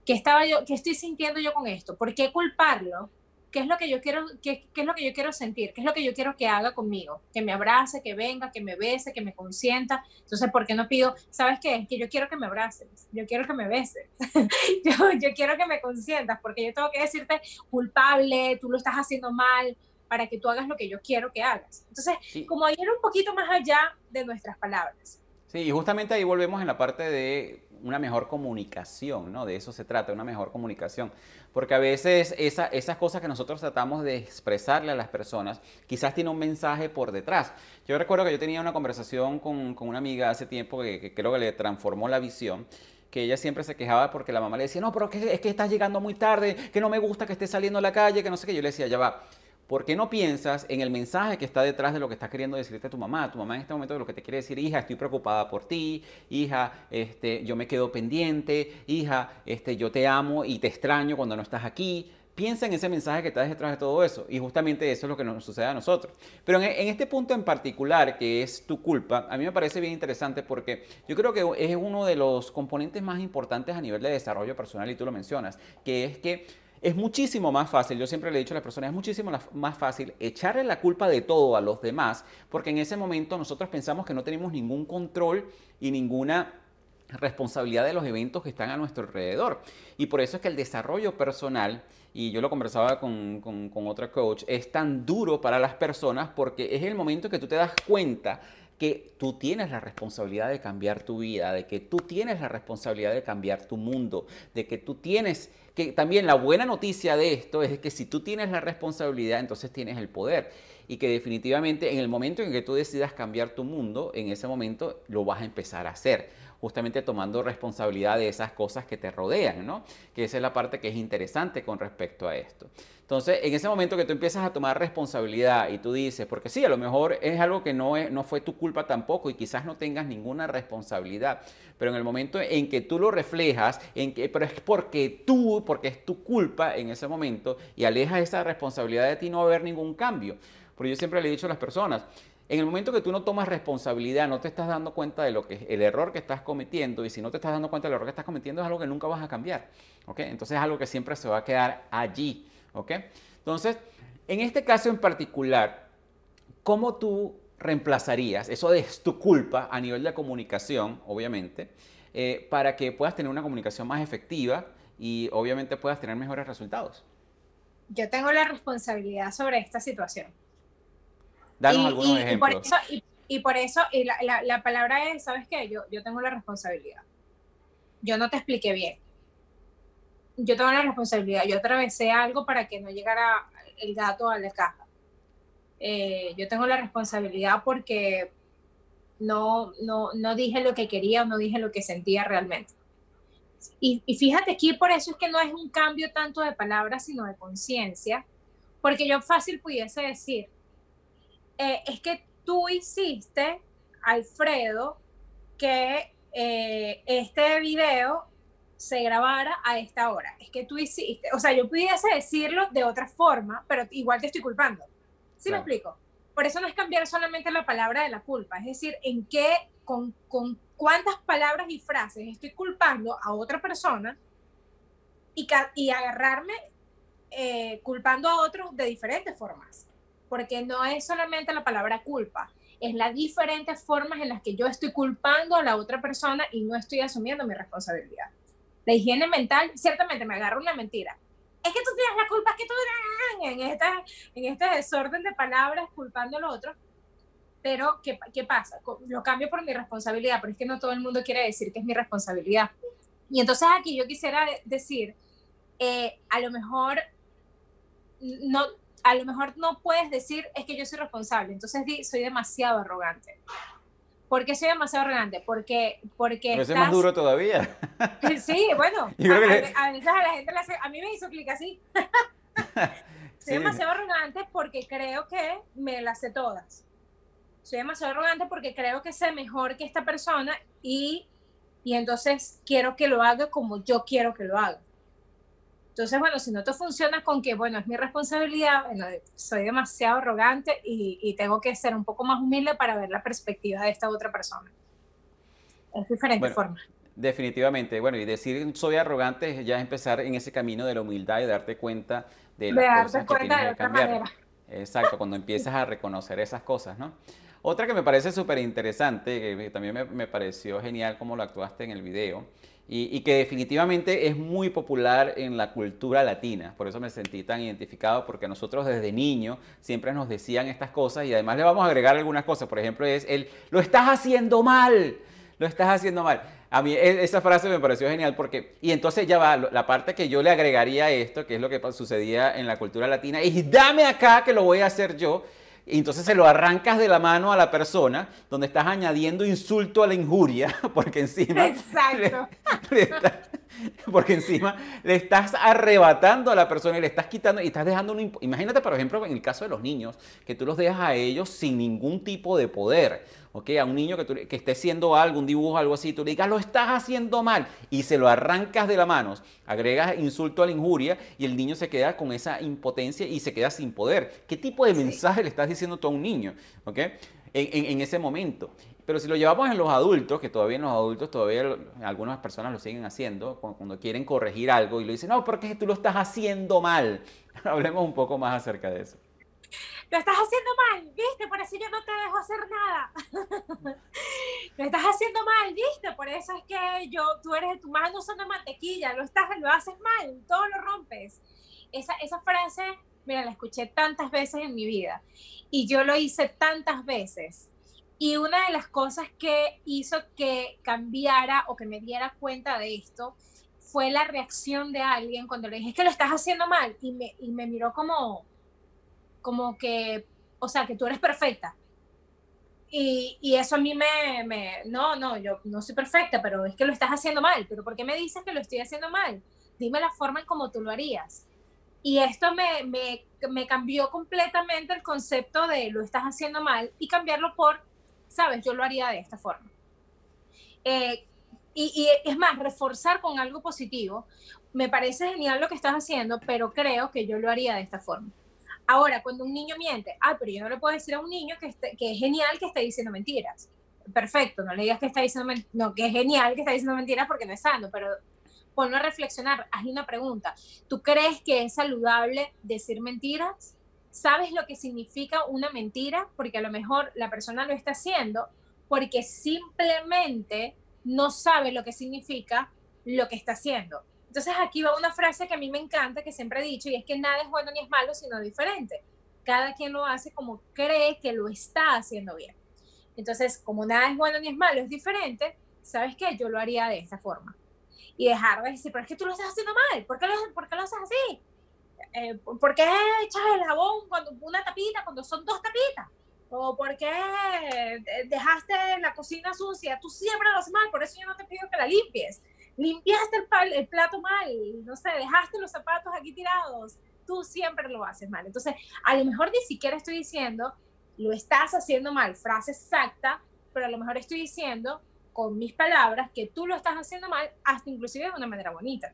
¿Qué, estaba yo, ¿Qué estoy sintiendo yo con esto? ¿Por qué culparlo ¿Qué es lo que yo quiero, qué, qué, es lo que yo quiero sentir? ¿Qué es lo que yo quiero que haga conmigo? Que me abrace, que venga, que me bese, que me consienta. Entonces, ¿por qué no pido, sabes qué? Que yo quiero que me abraces, yo quiero que me beses, [LAUGHS] yo, yo quiero que me consientas, porque yo tengo que decirte culpable, tú lo estás haciendo mal, para que tú hagas lo que yo quiero que hagas. Entonces, como ir un poquito más allá de nuestras palabras. Sí, y justamente ahí volvemos en la parte de una mejor comunicación, ¿no? De eso se trata, una mejor comunicación. Porque a veces esa, esas cosas que nosotros tratamos de expresarle a las personas, quizás tiene un mensaje por detrás. Yo recuerdo que yo tenía una conversación con, una amiga hace tiempo que, que, creo que le transformó la visión que ella siempre se quejaba porque la mamá le decía, no, pero es que, es que estás llegando muy tarde, que no me gusta que estés saliendo a la calle, que no sé qué. Yo le decía, ya va, ¿Por qué no piensas en el mensaje que está detrás de lo que está queriendo decirte tu mamá? Tu mamá en este momento lo que te quiere decir, hija, estoy preocupada por ti, hija, este, yo me quedo pendiente, hija, este, yo te amo y te extraño cuando no estás aquí. Piensa en ese mensaje que está detrás de todo eso. Y justamente eso es lo que nos sucede a nosotros. Pero en este punto en particular, que es tu culpa, a mí me parece bien interesante porque yo creo que es uno de los componentes más importantes a nivel de desarrollo personal, y tú lo mencionas, que es que es muchísimo más fácil, yo siempre le he dicho a las personas, es muchísimo más fácil echarle la culpa de todo a los demás, porque en ese momento nosotros pensamos que no tenemos ningún control y ninguna responsabilidad de los eventos que están a nuestro alrededor. Y por eso es que el desarrollo personal, y yo lo conversaba con, con, con otra coach, es tan duro para las personas porque es el momento que tú te das cuenta que tú tienes la responsabilidad de cambiar tu vida, de que tú tienes la responsabilidad de cambiar tu mundo, de que tú tienes que también la buena noticia de esto es que si tú tienes la responsabilidad, entonces tienes el poder. Y que definitivamente en el momento en que tú decidas cambiar tu mundo, en ese momento lo vas a empezar a hacer justamente tomando responsabilidad de esas cosas que te rodean, ¿no? Que esa es la parte que es interesante con respecto a esto. Entonces, en ese momento que tú empiezas a tomar responsabilidad y tú dices, porque sí, a lo mejor es algo que no, no fue tu culpa tampoco y quizás no tengas ninguna responsabilidad, pero en el momento en que tú lo reflejas, en que, pero es porque tú, porque es tu culpa en ese momento y alejas esa responsabilidad de ti, no va a haber ningún cambio. Porque yo siempre le he dicho a las personas, en el momento que tú no tomas responsabilidad, no te estás dando cuenta de lo que el error que estás cometiendo y si no te estás dando cuenta del error que estás cometiendo es algo que nunca vas a cambiar, ¿ok? Entonces es algo que siempre se va a quedar allí, ¿ok? Entonces, en este caso en particular, ¿cómo tú reemplazarías eso de tu culpa a nivel de comunicación, obviamente, eh, para que puedas tener una comunicación más efectiva y obviamente puedas tener mejores resultados? Yo tengo la responsabilidad sobre esta situación. Danos algunos ejemplos. Y por eso, y, la, palabra es, ¿sabes qué? Yo, yo tengo la responsabilidad. Yo no te expliqué bien. Yo tengo la responsabilidad. Yo atravesé algo para que no llegara el gato a la caja. Eh, yo tengo la responsabilidad porque no, no, no dije lo que quería o no dije lo que sentía realmente. Y, y, fíjate aquí, por eso es que no es un cambio tanto de palabras, sino de conciencia, porque yo fácil pudiese decir, eh, es que tú hiciste, Alfredo, que eh, este video se grabara a esta hora. Es que tú hiciste, o sea, yo pudiese decirlo de otra forma, pero igual te estoy culpando. ¿Sí me explico? Por eso no es cambiar solamente la palabra de la culpa, es decir, en qué, con, con cuántas palabras y frases estoy culpando a otra persona y, y agarrarme eh, culpando a otros de diferentes formas porque no es solamente la palabra culpa, es las diferentes formas en las que yo estoy culpando a la otra persona y no estoy asumiendo mi responsabilidad. La higiene mental, ciertamente me agarra una mentira. Es que tú tienes la culpa, es que tú en, esta, en este desorden de palabras culpando al otro. Pero, ¿qué, ¿qué pasa? Lo cambio por mi responsabilidad, pero es que no todo el mundo quiere decir que es mi responsabilidad. Y entonces aquí yo quisiera decir, eh, a lo mejor no, a lo mejor no puedes decir es que yo soy responsable, entonces di, soy demasiado arrogante. ¿Por qué soy demasiado arrogante? Porque... porque es más duro todavía. [LAUGHS] Sí, bueno. [LAUGHS] a, veces a la gente le hace... A mí me hizo clic así. [LAUGHS] soy demasiado arrogante porque creo que me las sé todas. Soy demasiado arrogante porque creo que sé mejor que esta persona y, y entonces quiero que lo haga como yo quiero que lo haga. Entonces, bueno, si no te funciona con que, bueno, es mi responsabilidad, bueno, soy demasiado arrogante y, tengo que ser un poco más humilde para ver la perspectiva de esta otra persona. Es diferente forma. Definitivamente, bueno, y decir soy arrogante es ya empezar en ese camino de la humildad y darte cuenta de las cosas que tienes que cambiar. Exacto, cuando empiezas a reconocer esas cosas, ¿no? Otra que me parece súper interesante, que también me, pareció genial como lo actuaste en el video, y, que definitivamente es muy popular en la cultura latina. Por eso me sentí tan identificado, porque nosotros desde niño siempre nos decían estas cosas y además le vamos a agregar algunas cosas. Por ejemplo, es el, lo estás haciendo mal, lo estás haciendo mal. A mí e, esa frase me pareció genial porque, y entonces ya va, la parte que yo le agregaría a esto, que es lo que sucedía en la cultura latina, es dame acá que lo voy a hacer yo. Y entonces se lo arrancas de la mano a la persona, donde estás añadiendo insulto a la injuria, [LAUGHS] porque encima... Exacto. [LAUGHS] porque encima le estás arrebatando a la persona y le estás quitando y estás dejando un... Imagínate, por ejemplo, en el caso de los niños, que tú los dejas a ellos sin ningún tipo de poder. ¿Ok? A un niño que, que esté haciendo algo, un dibujo, algo así, tú le digas, lo estás haciendo mal, y se lo arrancas de la mano, agregas insulto a la injuria, y el niño se queda con esa impotencia y se queda sin poder. ¿Qué tipo de mensaje le estás diciendo tú a un niño, ¿ok? En, ese momento. Pero si lo llevamos en los adultos, que todavía en los adultos todavía algunas personas lo siguen haciendo, cuando, quieren corregir algo y lo dicen, no, porque tú lo estás haciendo mal. [LAUGHS] Hablemos un poco más acerca de eso lo estás haciendo mal, ¿viste? Por eso yo no te dejo hacer nada. [LAUGHS] lo estás haciendo mal, ¿viste? Por eso es que yo, tú eres, tu mano son de mantequilla, lo, estás, lo haces mal, todo lo rompes. Esa, esa frase, mira, la escuché tantas veces en mi vida y yo lo hice tantas veces. Y una de las cosas que hizo que cambiara o que me diera cuenta de esto fue la reacción de alguien cuando le dije, es que lo estás haciendo mal. Y me, y me miró como, como que, o sea, que tú eres perfecta. Y, y, eso a mí me, me, no, no, yo no soy perfecta, pero es que lo estás haciendo mal. Pero ¿por qué me dices que lo estoy haciendo mal? Dime la forma en cómo tú lo harías. Y esto me, me, me cambió completamente el concepto de lo estás haciendo mal y cambiarlo por, sabes, yo lo haría de esta forma. Eh, y, y, es más, reforzar con algo positivo. Me parece genial lo que estás haciendo, pero creo que yo lo haría de esta forma. Ahora, cuando un niño miente, ah, pero yo no le puedo decir a un niño que, que es genial que esté diciendo mentiras. Perfecto, no le digas que está diciendo no, que es genial que está diciendo mentiras porque no es sano, pero ponlo a reflexionar, hazle una pregunta. ¿Tú crees que es saludable decir mentiras? ¿Sabes lo que significa una mentira? Porque a lo mejor la persona lo está haciendo porque simplemente no sabe lo que significa lo que está haciendo. Entonces aquí va una frase que a mí me encanta, que siempre he dicho, y es que nada es bueno ni es malo, sino diferente. Cada quien lo hace como cree que lo está haciendo bien. Entonces, como nada es bueno ni es malo, es diferente, ¿sabes qué? Yo lo haría de esta forma. Y dejar de decir, pero es que tú lo estás haciendo mal, ¿por qué lo, por qué lo haces así? Eh, ¿Por qué echas el jabón cuando una tapita, cuando son dos tapitas? ¿O por qué dejaste la cocina sucia? Tú siempre lo haces mal, por eso yo no te pido que la limpies limpiaste el, plato mal, no sé, dejaste los zapatos aquí tirados, tú siempre lo haces mal. Entonces, a lo mejor ni siquiera estoy diciendo, lo estás haciendo mal, frase exacta, pero a lo mejor estoy diciendo con mis palabras que tú lo estás haciendo mal, hasta inclusive de una manera bonita.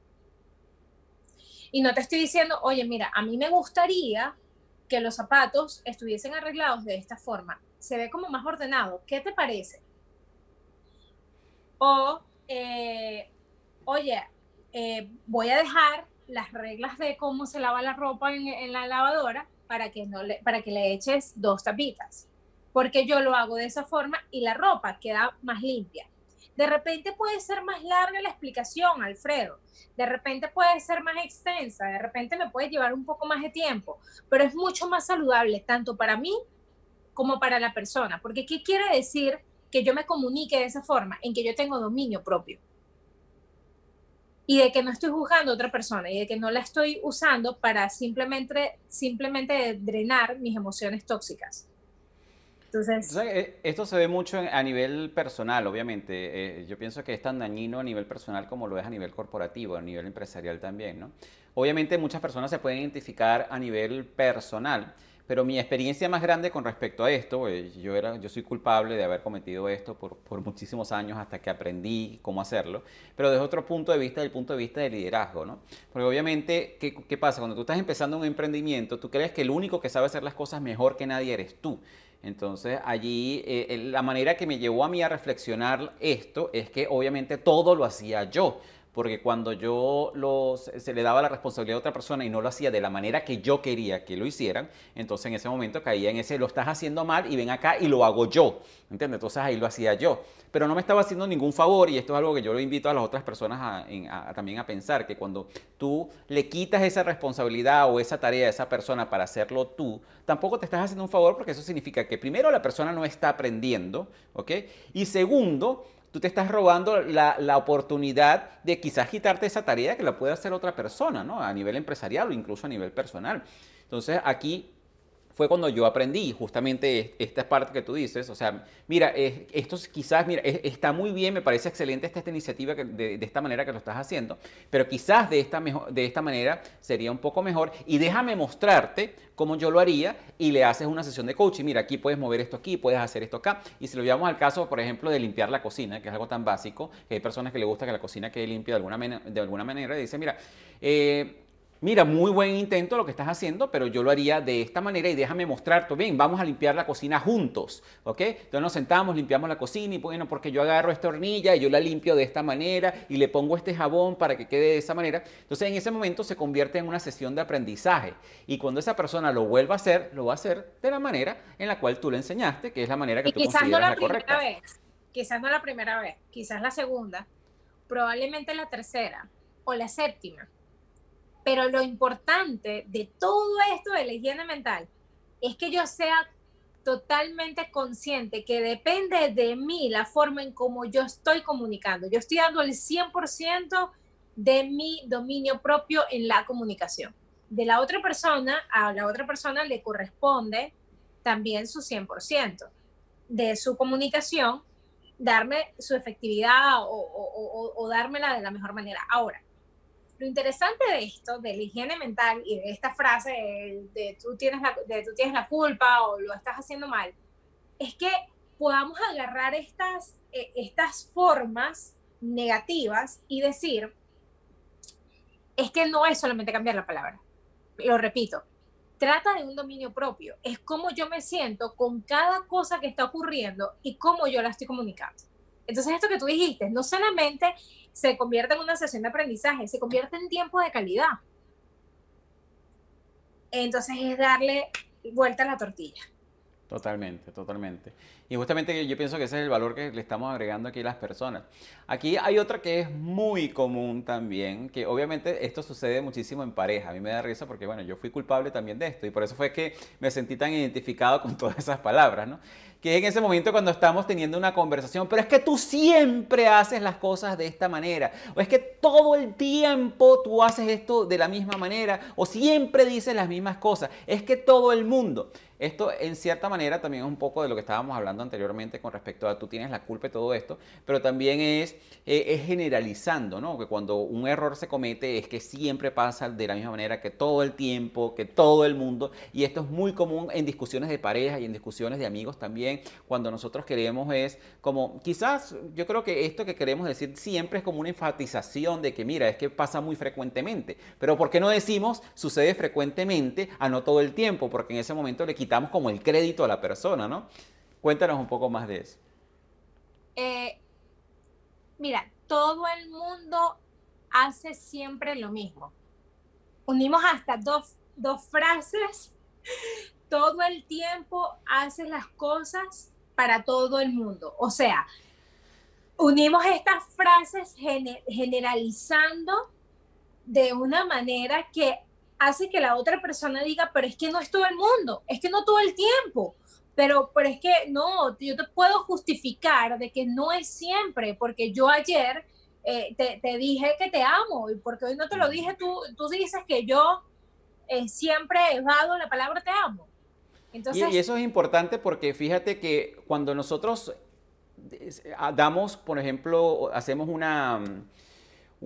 Y no te estoy diciendo, oye, mira, a mí me gustaría que los zapatos estuviesen arreglados de esta forma. Se ve como más ordenado. ¿Qué te parece? O, eh, oye, eh, voy a dejar las reglas de cómo se lava la ropa en, la lavadora para que, no le, para que le eches dos tapitas, porque yo lo hago de esa forma y la ropa queda más limpia. De repente puede ser más larga la explicación, Alfredo. De repente puede ser más extensa, de repente me puede llevar un poco más de tiempo, pero es mucho más saludable tanto para mí como para la persona. Porque ¿qué quiere decir que yo me comunique de esa forma? En que yo tengo dominio propio y de que no estoy juzgando a otra persona y de que no la estoy usando para simplemente, simplemente drenar mis emociones tóxicas. Entonces, eh, esto se ve mucho a nivel personal, obviamente. Eh, yo pienso que es tan dañino a nivel personal como lo es a nivel corporativo, a nivel empresarial también, ¿no? Obviamente muchas personas se pueden identificar a nivel personal, Pero mi experiencia más grande con respecto a esto, eh, yo, era, yo soy culpable de haber cometido esto por, por, muchísimos años hasta que aprendí cómo hacerlo, pero desde otro punto de vista, del punto de vista del liderazgo, ¿no? Porque obviamente, ¿qué, ¿qué, pasa? Cuando tú estás empezando un emprendimiento, tú crees que el único que sabe hacer las cosas mejor que nadie eres tú. Entonces allí eh, la manera que me llevó a mí a reflexionar esto es que obviamente todo lo hacía yo porque cuando yo se le daba la responsabilidad a otra persona y no lo hacía de la manera que yo quería que lo hicieran, entonces en ese momento caía en ese, lo estás haciendo mal y ven acá y lo hago yo, ¿entiendes? Entonces ahí lo hacía yo, pero no me estaba haciendo ningún favor y esto es algo que yo lo invito a las otras personas también a pensar, que cuando tú le quitas esa responsabilidad o esa tarea a esa persona para hacerlo tú, tampoco te estás haciendo un favor porque eso significa que primero la persona no está aprendiendo, ¿ok? Y segundo, tú te estás robando la, la, oportunidad de quizás quitarte esa tarea que la puede hacer otra persona, ¿no? A nivel empresarial o incluso a nivel personal. Entonces aquí fue cuando yo aprendí justamente esta parte que tú dices. O sea, mira, esto quizás, mira, está muy bien, me parece excelente esta, esta iniciativa de, esta manera que lo estás haciendo, pero quizás de esta, de esta manera sería un poco mejor. Y déjame mostrarte cómo yo lo haría y le haces una sesión de coaching. Mira, aquí puedes mover esto aquí, puedes hacer esto acá. Y si lo llevamos al caso, por ejemplo, de limpiar la cocina, que es algo tan básico, que hay personas que le gusta que la cocina quede limpia de alguna, de alguna manera, y dice, mira, eh, mira, muy buen intento lo que estás haciendo, pero yo lo haría de esta manera y déjame mostrarte, bien, vamos a limpiar la cocina juntos, ¿ok? Entonces nos sentamos, limpiamos la cocina y bueno, porque yo agarro esta hornilla y yo la limpio de esta manera y le pongo este jabón para que quede de esa manera. Entonces en ese momento se convierte en una sesión de aprendizaje y cuando esa persona lo vuelva a hacer, lo va a hacer de la manera en la cual tú le enseñaste, que es la manera que tú quizás consideras no la. Primera vez, quizás no la primera vez, quizás la segunda, probablemente la tercera o la séptima pero lo importante de todo esto de la higiene mental es que yo sea totalmente consciente que depende de mí la forma en cómo yo estoy comunicando. Yo estoy dando el 100% de mi dominio propio en la comunicación. De la otra persona, a la otra persona le corresponde también su 100% de su comunicación, darme su efectividad o, dármela de la mejor manera. Ahora, lo interesante de esto, de la higiene mental y de esta frase de, tú, tienes la, de tú tienes la culpa o lo estás haciendo mal, es que podamos agarrar estas, eh, estas formas negativas y decir, es que no es solamente cambiar la palabra. Lo repito, trata de un dominio propio. Es cómo yo me siento con cada cosa que está ocurriendo y cómo yo la estoy comunicando. Entonces, esto que tú dijiste, no solamente se convierte en una sesión de aprendizaje, se convierte en tiempo de calidad. Entonces es darle vuelta a la tortilla. Totalmente, totalmente. Y justamente yo pienso que ese es el valor que le estamos agregando aquí a las personas. Aquí hay otra que es muy común también, que obviamente esto sucede muchísimo en pareja. A mí me da risa porque, bueno, yo fui culpable también de esto y por eso fue que me sentí tan identificado con [LAUGHS] todas esas palabras, ¿no? Que en ese momento cuando estamos teniendo una conversación, pero es que tú siempre haces las cosas de esta manera, o es que todo el tiempo tú haces esto de la misma manera, o siempre dices las mismas cosas, es que todo el mundo. Esto en cierta manera también es un poco de lo que estábamos hablando anteriormente con respecto a tú tienes la culpa de todo esto, pero también es, eh, es generalizando, ¿no? Que cuando un error se comete es que siempre pasa de la misma manera que todo el tiempo, que todo el mundo, y esto es muy común en discusiones de pareja y en discusiones de amigos también, cuando nosotros queremos es como, quizás yo creo que esto que queremos decir siempre es como una enfatización de que mira, es que pasa muy frecuentemente, pero ¿por qué no decimos sucede frecuentemente a no todo el tiempo? Porque en ese momento le quitamos como el crédito a la persona, ¿no? Cuéntanos un poco más de eso. Eh, mira, todo el mundo hace siempre lo mismo. Unimos hasta dos, dos frases. [LAUGHS] Todo el tiempo haces las cosas para todo el mundo. O sea, unimos estas frases generalizando de una manera que hace que la otra persona diga, pero es que no es todo el mundo, es que no todo el tiempo pero, pero es que no, yo te puedo justificar de que no es siempre, porque yo ayer eh, te, te, dije que te amo y porque hoy no te lo dije, tú, tú dices que yo eh, siempre he dado la palabra te amo. Entonces, y, eso es importante porque fíjate que cuando nosotros damos, por ejemplo, hacemos una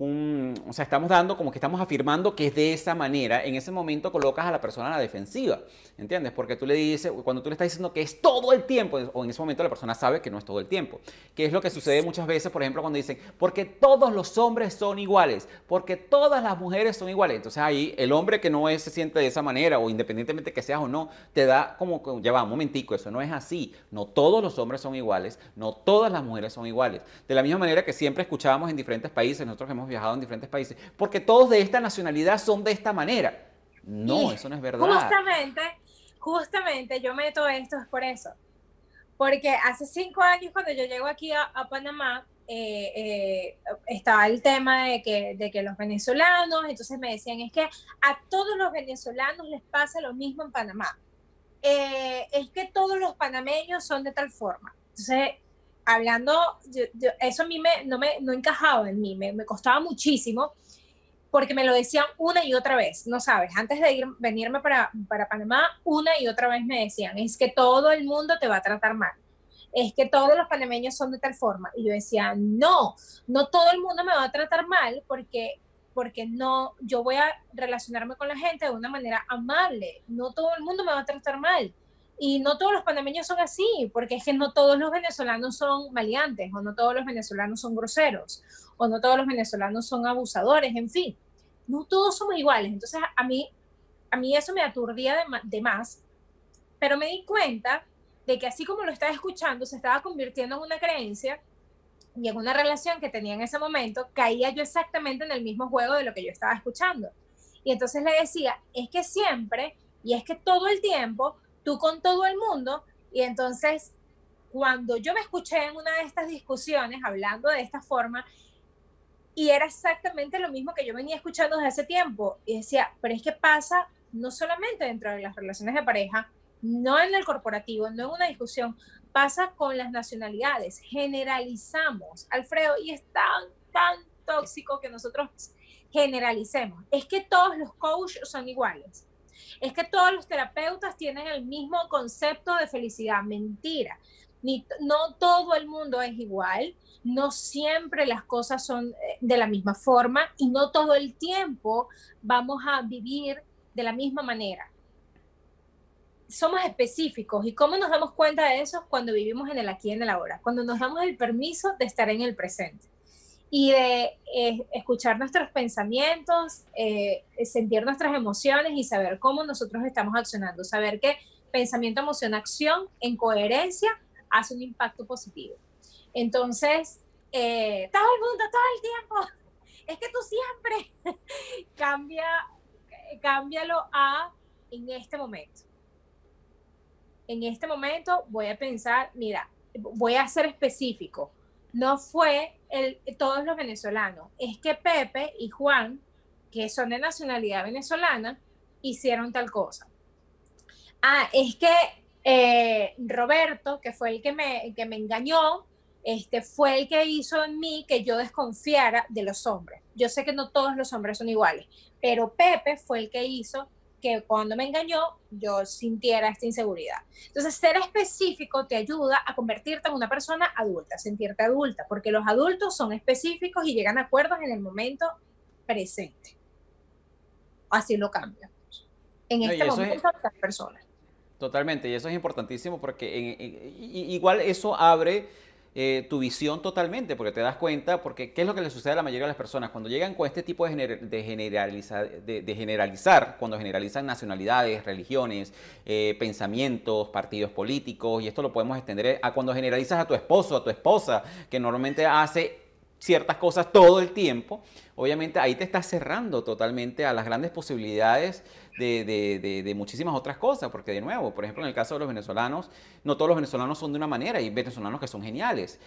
o sea, estamos dando como que estamos afirmando que es de esa manera, en ese momento colocas a la persona a la defensiva, ¿entiendes? Porque tú le dices, cuando tú le estás diciendo que es todo el tiempo, o en ese momento la persona sabe que no es todo el tiempo, que es lo que sucede muchas veces, por ejemplo, cuando dicen, porque todos los hombres son iguales, porque todas las mujeres son iguales. Entonces ahí el hombre que no es, se siente de esa manera, o independientemente que seas o no, te da como, ya va, un momentico, eso no es así. No todos los hombres son iguales, no todas las mujeres son iguales. De la misma manera que siempre escuchábamos en diferentes países, nosotros hemos viajado en diferentes países, porque todos de esta nacionalidad son de esta manera. No, eso no es verdad. Justamente, justamente yo meto esto es por eso. Porque hace cinco años cuando yo llego aquí a, Panamá, eh, eh, estaba el tema de que, de que los venezolanos, entonces me decían, es que a todos los venezolanos les pasa lo mismo en Panamá. Eh, es que todos los panameños son de tal forma. Entonces, hablando, eso a mí me, no, me, no encajaba en mí, me, me, costaba muchísimo porque me lo decían una y otra vez, no sabes, antes de ir, venirme para, para Panamá, una y otra vez me decían, es que todo el mundo te va a tratar mal, es que todos los panameños son de tal forma. Y yo decía, no, no todo el mundo me va a tratar mal porque porque no, yo voy a relacionarme con la gente de una manera amable, no todo el mundo me va a tratar mal. Y no todos los panameños son así, porque es que no todos los venezolanos son maleantes, o no todos los venezolanos son groseros, o no todos los venezolanos son abusadores, en fin. No todos somos iguales. Entonces, a mí, a mí eso me aturdía de, de más, pero me di cuenta de que así como lo estaba escuchando, se estaba convirtiendo en una creencia y en una relación que tenía en ese momento, caía yo exactamente en el mismo juego de lo que yo estaba escuchando. Y entonces le decía, es que siempre, y es que todo el tiempo, tú con todo el mundo, y entonces cuando yo me escuché en una de estas discusiones hablando de esta forma, y era exactamente lo mismo que yo venía escuchando desde hace tiempo, y decía, pero es que pasa no solamente dentro de las relaciones de pareja, no en el corporativo, no en una discusión, pasa con las nacionalidades, generalizamos, Alfredo, y es tan, tan tóxico que nosotros generalicemos. Es que todos los coaches son iguales. Es que todos los terapeutas tienen el mismo concepto de felicidad. Mentira. Ni, no todo el mundo es igual, no siempre las cosas son eh, de la misma forma y no todo el tiempo vamos a vivir de la misma manera. Somos específicos y cómo nos damos cuenta de eso cuando vivimos en el aquí y en el ahora, cuando nos damos el permiso de estar en el presente y de eh, escuchar nuestros pensamientos, eh, sentir nuestras emociones y saber cómo nosotros estamos accionando, saber que pensamiento, emoción, acción en coherencia hace un impacto positivo. Entonces, eh, todo el mundo, todo el tiempo, es que tú siempre [LAUGHS] cambia, cámbialo a en este momento. En este momento voy a pensar, mira, voy a ser específico no fue el, todos los venezolanos, es que Pepe y Juan, que son de nacionalidad venezolana, hicieron tal cosa. Ah, es que eh, Roberto, que fue el que me, que me engañó, este, fue el que hizo en mí que yo desconfiara de los hombres. Yo sé que no todos los hombres son iguales, pero Pepe fue el que hizo que cuando me engañó yo sintiera esta inseguridad. Entonces, ser específico te ayuda a convertirte en una persona adulta, sentirte adulta, porque los adultos son específicos y llegan a acuerdos en el momento presente. Así lo cambian. En este momento, las personas. Totalmente, y eso es importantísimo porque igual eso abre eh, tu visión totalmente, porque te das cuenta, porque ¿qué es lo que le sucede a la mayoría de las personas? Cuando llegan con este tipo de, generalizar, cuando generalizan nacionalidades, religiones, eh, pensamientos, partidos políticos, y esto lo podemos extender a cuando generalizas a tu esposo, a tu esposa, que normalmente hace ciertas cosas todo el tiempo, obviamente ahí te estás cerrando totalmente a las grandes posibilidades de, muchísimas otras cosas, porque de nuevo, por ejemplo, en el caso de los venezolanos, no todos los venezolanos son de una manera, hay venezolanos que son geniales.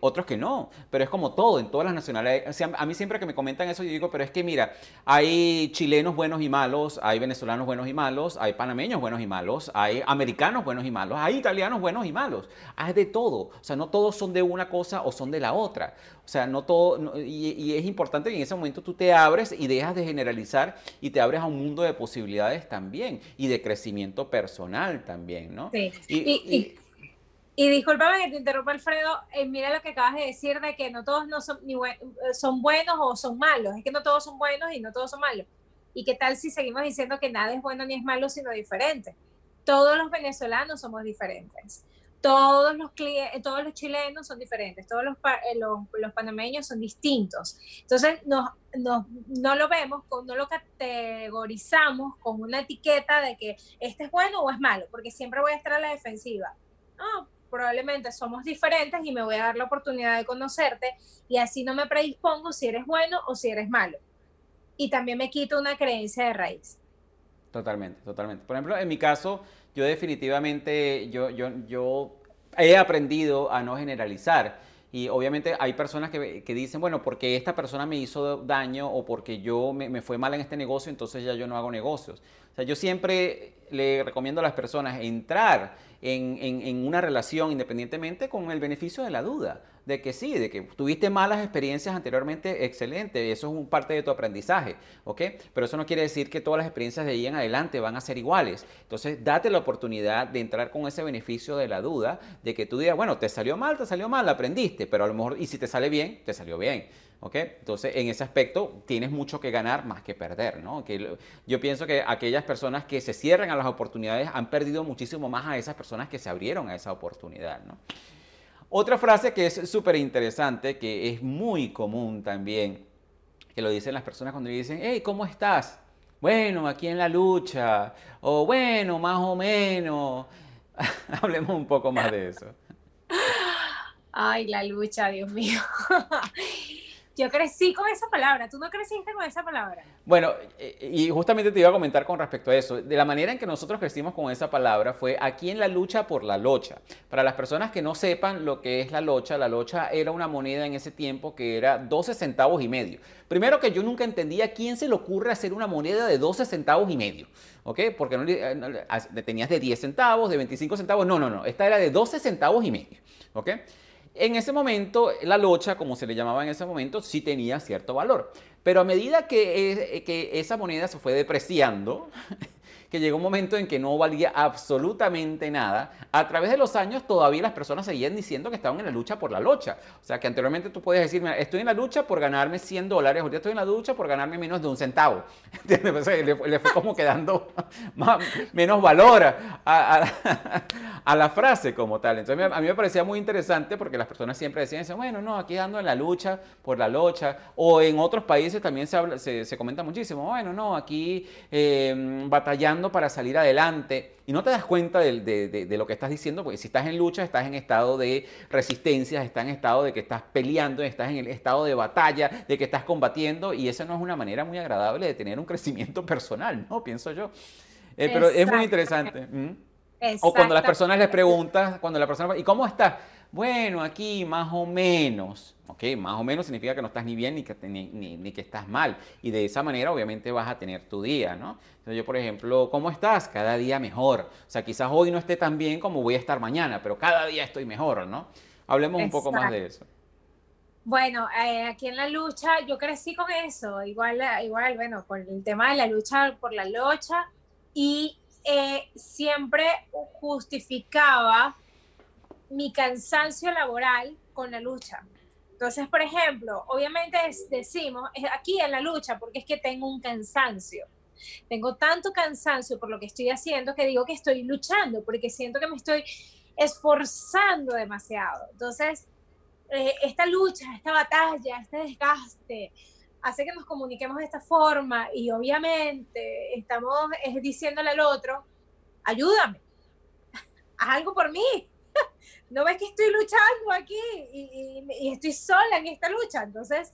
Otros que no, pero es como todo, en todas las nacionalidades. a mí siempre que me comentan eso, yo digo, pero es que mira, hay chilenos buenos y malos, hay venezolanos buenos y malos, hay panameños buenos y malos, hay americanos buenos y malos, hay italianos buenos y malos, hay de todo, o sea, no todos son de una cosa o son de la otra. O sea, no todo, y, es importante ese momento tú te abres y dejas de generalizar y te abres a un mundo de posibilidades también y de crecimiento personal también, ¿no? Sí. Y, Y discúlpame que te interrumpa, Alfredo, eh, mira lo que acabas de decir de que no todos no son, ni son buenos o son malos, es que no todos son buenos y no todos son malos. ¿Y qué tal si seguimos diciendo que nada es bueno ni es malo, sino diferente? Todos los venezolanos somos diferentes todos los, todos los chilenos son diferentes, todos los, eh, los, los panameños son distintos. Entonces, no, no, no lo vemos, no lo categorizamos con una etiqueta de que este es bueno o es malo, porque siempre voy a estar a la defensiva. No, probablemente somos diferentes y me voy a dar la oportunidad de conocerte y así no me predispongo si eres bueno o si eres malo. Y también me quito una creencia de raíz. Totalmente, totalmente. Por ejemplo, en mi caso, yo definitivamente, yo, yo, yo he aprendido a no generalizar. Y obviamente hay personas que, que, dicen, bueno, porque esta persona me hizo daño o porque yo me, me, fue mal en este negocio, entonces ya yo no hago negocios. Sea, yo siempre le recomiendo a las personas entrar en, en, en una relación independientemente con el beneficio de la duda de que sí, de que tuviste malas experiencias anteriormente, excelente, eso es un parte de tu aprendizaje, ¿ok? Pero eso no quiere decir que todas las experiencias de ahí en adelante van a ser iguales. Entonces, date la oportunidad de entrar con ese beneficio de la duda, de que tú digas, bueno, te salió mal, te salió mal, aprendiste, pero a lo mejor, y si te sale bien, te salió bien. ¿Ok? Entonces, en ese aspecto tienes mucho que ganar más que perder, ¿no? Que yo pienso que aquellas personas que se cierran a las oportunidades han perdido muchísimo más a esas personas que se abrieron a esa oportunidad. Otra frase que es súper interesante, que es muy común también, que lo dicen las personas cuando dicen, hey, ¿cómo estás? Bueno, aquí en la lucha, o bueno, más o menos. [LAUGHS] Hablemos un poco más de eso. Ay, la lucha, Dios mío. Yo crecí con esa palabra. ¿Tú no creciste con esa palabra? Bueno, eh, y justamente te iba a comentar con respecto a eso. De la manera en que nosotros crecimos con esa palabra fue aquí en la lucha por la locha. Para las personas que no sepan lo que es la locha, la locha era una moneda en ese tiempo que era 12 centavos y medio. Primero que yo nunca entendía quién se le ocurre hacer una moneda de 12 centavos y medio. ¿Ok? Porque eh, tenías de 10 centavos, de 25 centavos. No, no, no. Esta era de 12 centavos y medio. ¿Ok? En ese momento, la locha, como se le llamaba en ese momento, sí tenía cierto valor. Pero a medida que, eh, que esa moneda se fue depreciando, [LAUGHS] que llegó un momento en que no valía absolutamente nada. A través de los años todavía las personas seguían diciendo que estaban en la lucha por la locha. O sea, que anteriormente tú podías decir, estoy en la lucha por ganarme 100 dólares, ahorita estoy en la lucha por ganarme menos de un centavo. [LAUGHS] le, fue como quedando [LAUGHS] menos valor a, la frase como tal. Entonces a mí me parecía muy interesante porque las personas siempre decían, bueno, no, aquí ando en la lucha por la locha. O en otros países también se, habla, se, comenta muchísimo, bueno, no, aquí eh, batallando para salir adelante y no te das cuenta de, lo que estás diciendo, porque si estás en lucha, estás en estado de resistencia, estás en estado de que estás peleando, estás en el estado de batalla, de que estás combatiendo y esa no es una manera muy agradable de tener un crecimiento personal, ¿no? Pienso yo. Eh, pero es muy interesante. O cuando las personas les preguntas, cuando la persona, ¿y cómo estás? Bueno, aquí más o menos. ¿ok? Más o menos significa que no estás ni bien ni que, ni, que estás mal. Y de esa manera obviamente vas a tener tu día, ¿no? Entonces yo, por ejemplo, ¿cómo estás? Cada día mejor. O sea, quizás hoy no esté tan bien como voy a estar mañana, pero cada día estoy mejor, ¿no? Hablemos un poco más de eso. Bueno, eh, aquí en la lucha yo crecí con eso, igual, igual, bueno, con el tema de la lucha por la lucha y eh, siempre justificaba mi cansancio laboral con la lucha. Entonces, por ejemplo, obviamente decimos, aquí en la lucha, porque es que tengo un cansancio. Tengo tanto cansancio por lo que estoy haciendo que digo que estoy luchando, porque siento que me estoy esforzando demasiado. Entonces, eh, esta lucha, esta batalla, este desgaste, hace que nos comuniquemos de esta forma y obviamente estamos diciéndole al otro, ayúdame, [LAUGHS] haz algo por mí, no ves que estoy luchando aquí y, estoy sola en esta lucha. Entonces,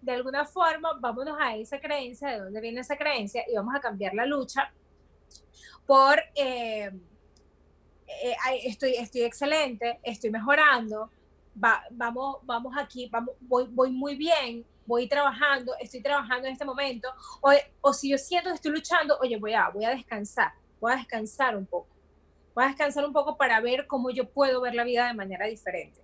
de alguna forma, vámonos a esa creencia, de dónde viene esa creencia, y vamos a cambiar la lucha por eh, eh, estoy, estoy excelente, estoy mejorando, vamos, vamos aquí, voy muy bien, voy trabajando, estoy trabajando en este momento, o, o si yo siento que estoy luchando, oye, voy a, voy a descansar, voy a descansar un poco voy a descansar un poco para ver cómo yo puedo ver la vida de manera diferente.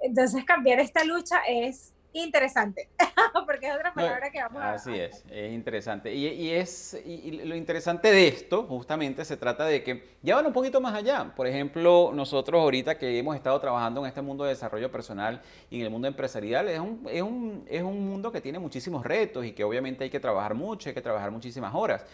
Entonces cambiar esta lucha es interesante, [LAUGHS] porque es otra palabra que vamos a... Así es, es interesante. Y, es, y, lo interesante de esto, justamente, se trata de que ya van un poquito más allá. Por ejemplo, nosotros ahorita que hemos estado trabajando en este mundo de desarrollo personal y en el mundo empresarial, es un, es un, es un mundo que tiene muchísimos retos y que obviamente hay que trabajar mucho, hay que trabajar muchísimas horas.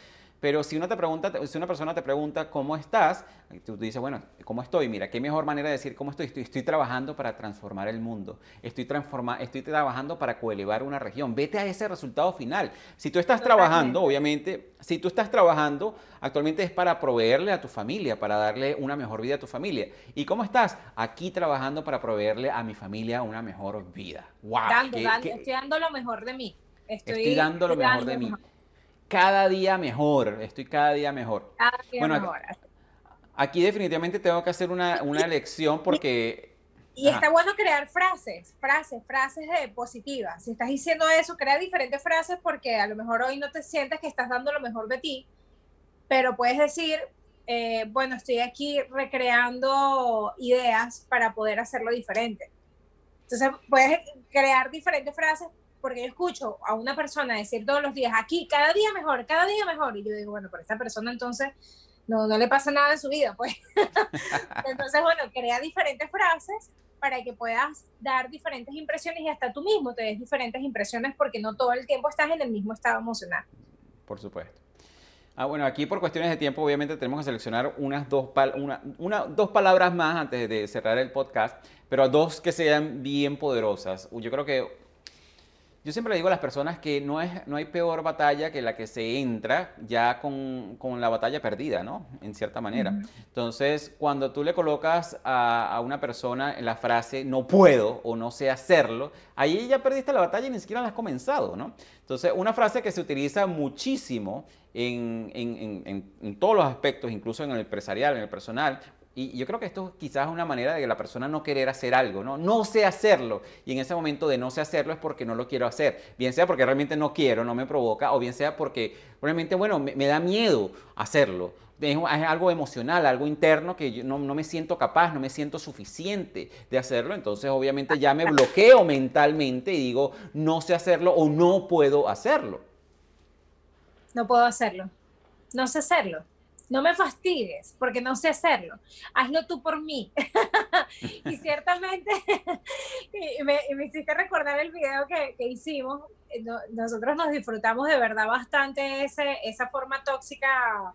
Pero si, uno te pregunta, si una persona te pregunta cómo estás, tú, dices, bueno, ¿cómo estoy? Mira, qué mejor manera de decir cómo estoy. Estoy, estoy trabajando para transformar el mundo. Estoy, transforma, estoy trabajando para coelevar una región. Vete a ese resultado final. Si tú estás trabajando, obviamente, si tú estás trabajando, actualmente es para proveerle a tu familia, para darle una mejor vida a tu familia. ¿Y cómo estás? Aquí trabajando para proveerle a mi familia una mejor vida. ¡Wow! Dando, estoy dando lo mejor de mí. Estoy, dando lo mejor de mí cada día mejor, estoy cada día mejor. Cada día bueno, mejor. Aquí, definitivamente tengo que hacer una, una lección porque... Y está bueno crear frases, frases, frases de positivas. Si estás diciendo eso, crea diferentes frases porque a lo mejor hoy no te sientes que estás dando lo mejor de ti, pero puedes decir, eh, bueno, estoy aquí recreando ideas para poder hacerlo diferente. Entonces, puedes crear diferentes frases porque yo escucho a una persona decir todos los días, aquí, cada día mejor, cada día mejor, y yo digo, bueno, pero esta persona entonces no, no le pasa nada en su vida, pues. [LAUGHS] entonces, bueno, crea diferentes frases para que puedas dar diferentes impresiones y hasta tú mismo te des diferentes impresiones porque no todo el tiempo estás en el mismo estado emocional. Por supuesto. Ah, bueno, aquí por cuestiones de tiempo obviamente tenemos que seleccionar unas dos, una, una, dos palabras más antes de cerrar el podcast, pero dos que sean bien poderosas. Yo creo que yo siempre le digo a las personas que no, es, no hay peor batalla que la que se entra ya con, la batalla perdida, ¿no? En cierta manera. Entonces, cuando tú le colocas a, una persona en la frase no puedo o no sé hacerlo, ahí ya perdiste la batalla y ni siquiera la has comenzado, ¿no? Entonces, una frase que se utiliza muchísimo en, en todos los aspectos, incluso en el empresarial, en el personal, y yo creo que esto quizás es una manera de que la persona no querer hacer algo, ¿no? No sé hacerlo. Y en ese momento de no sé hacerlo es porque no lo quiero hacer. Bien sea porque realmente no quiero, no me provoca, o bien sea porque realmente, bueno, me, da miedo hacerlo. Es, algo emocional, algo interno que yo no, no, me siento capaz, no me siento suficiente de hacerlo. Entonces, obviamente, ya me bloqueo mentalmente y digo, no sé hacerlo o no puedo hacerlo. No puedo hacerlo. No sé hacerlo no me fastidies porque no sé hacerlo, hazlo tú por mí. [LAUGHS] y ciertamente [LAUGHS] me, me, hiciste recordar el video que, que hicimos, nosotros nos disfrutamos de verdad bastante ese, esa forma tóxica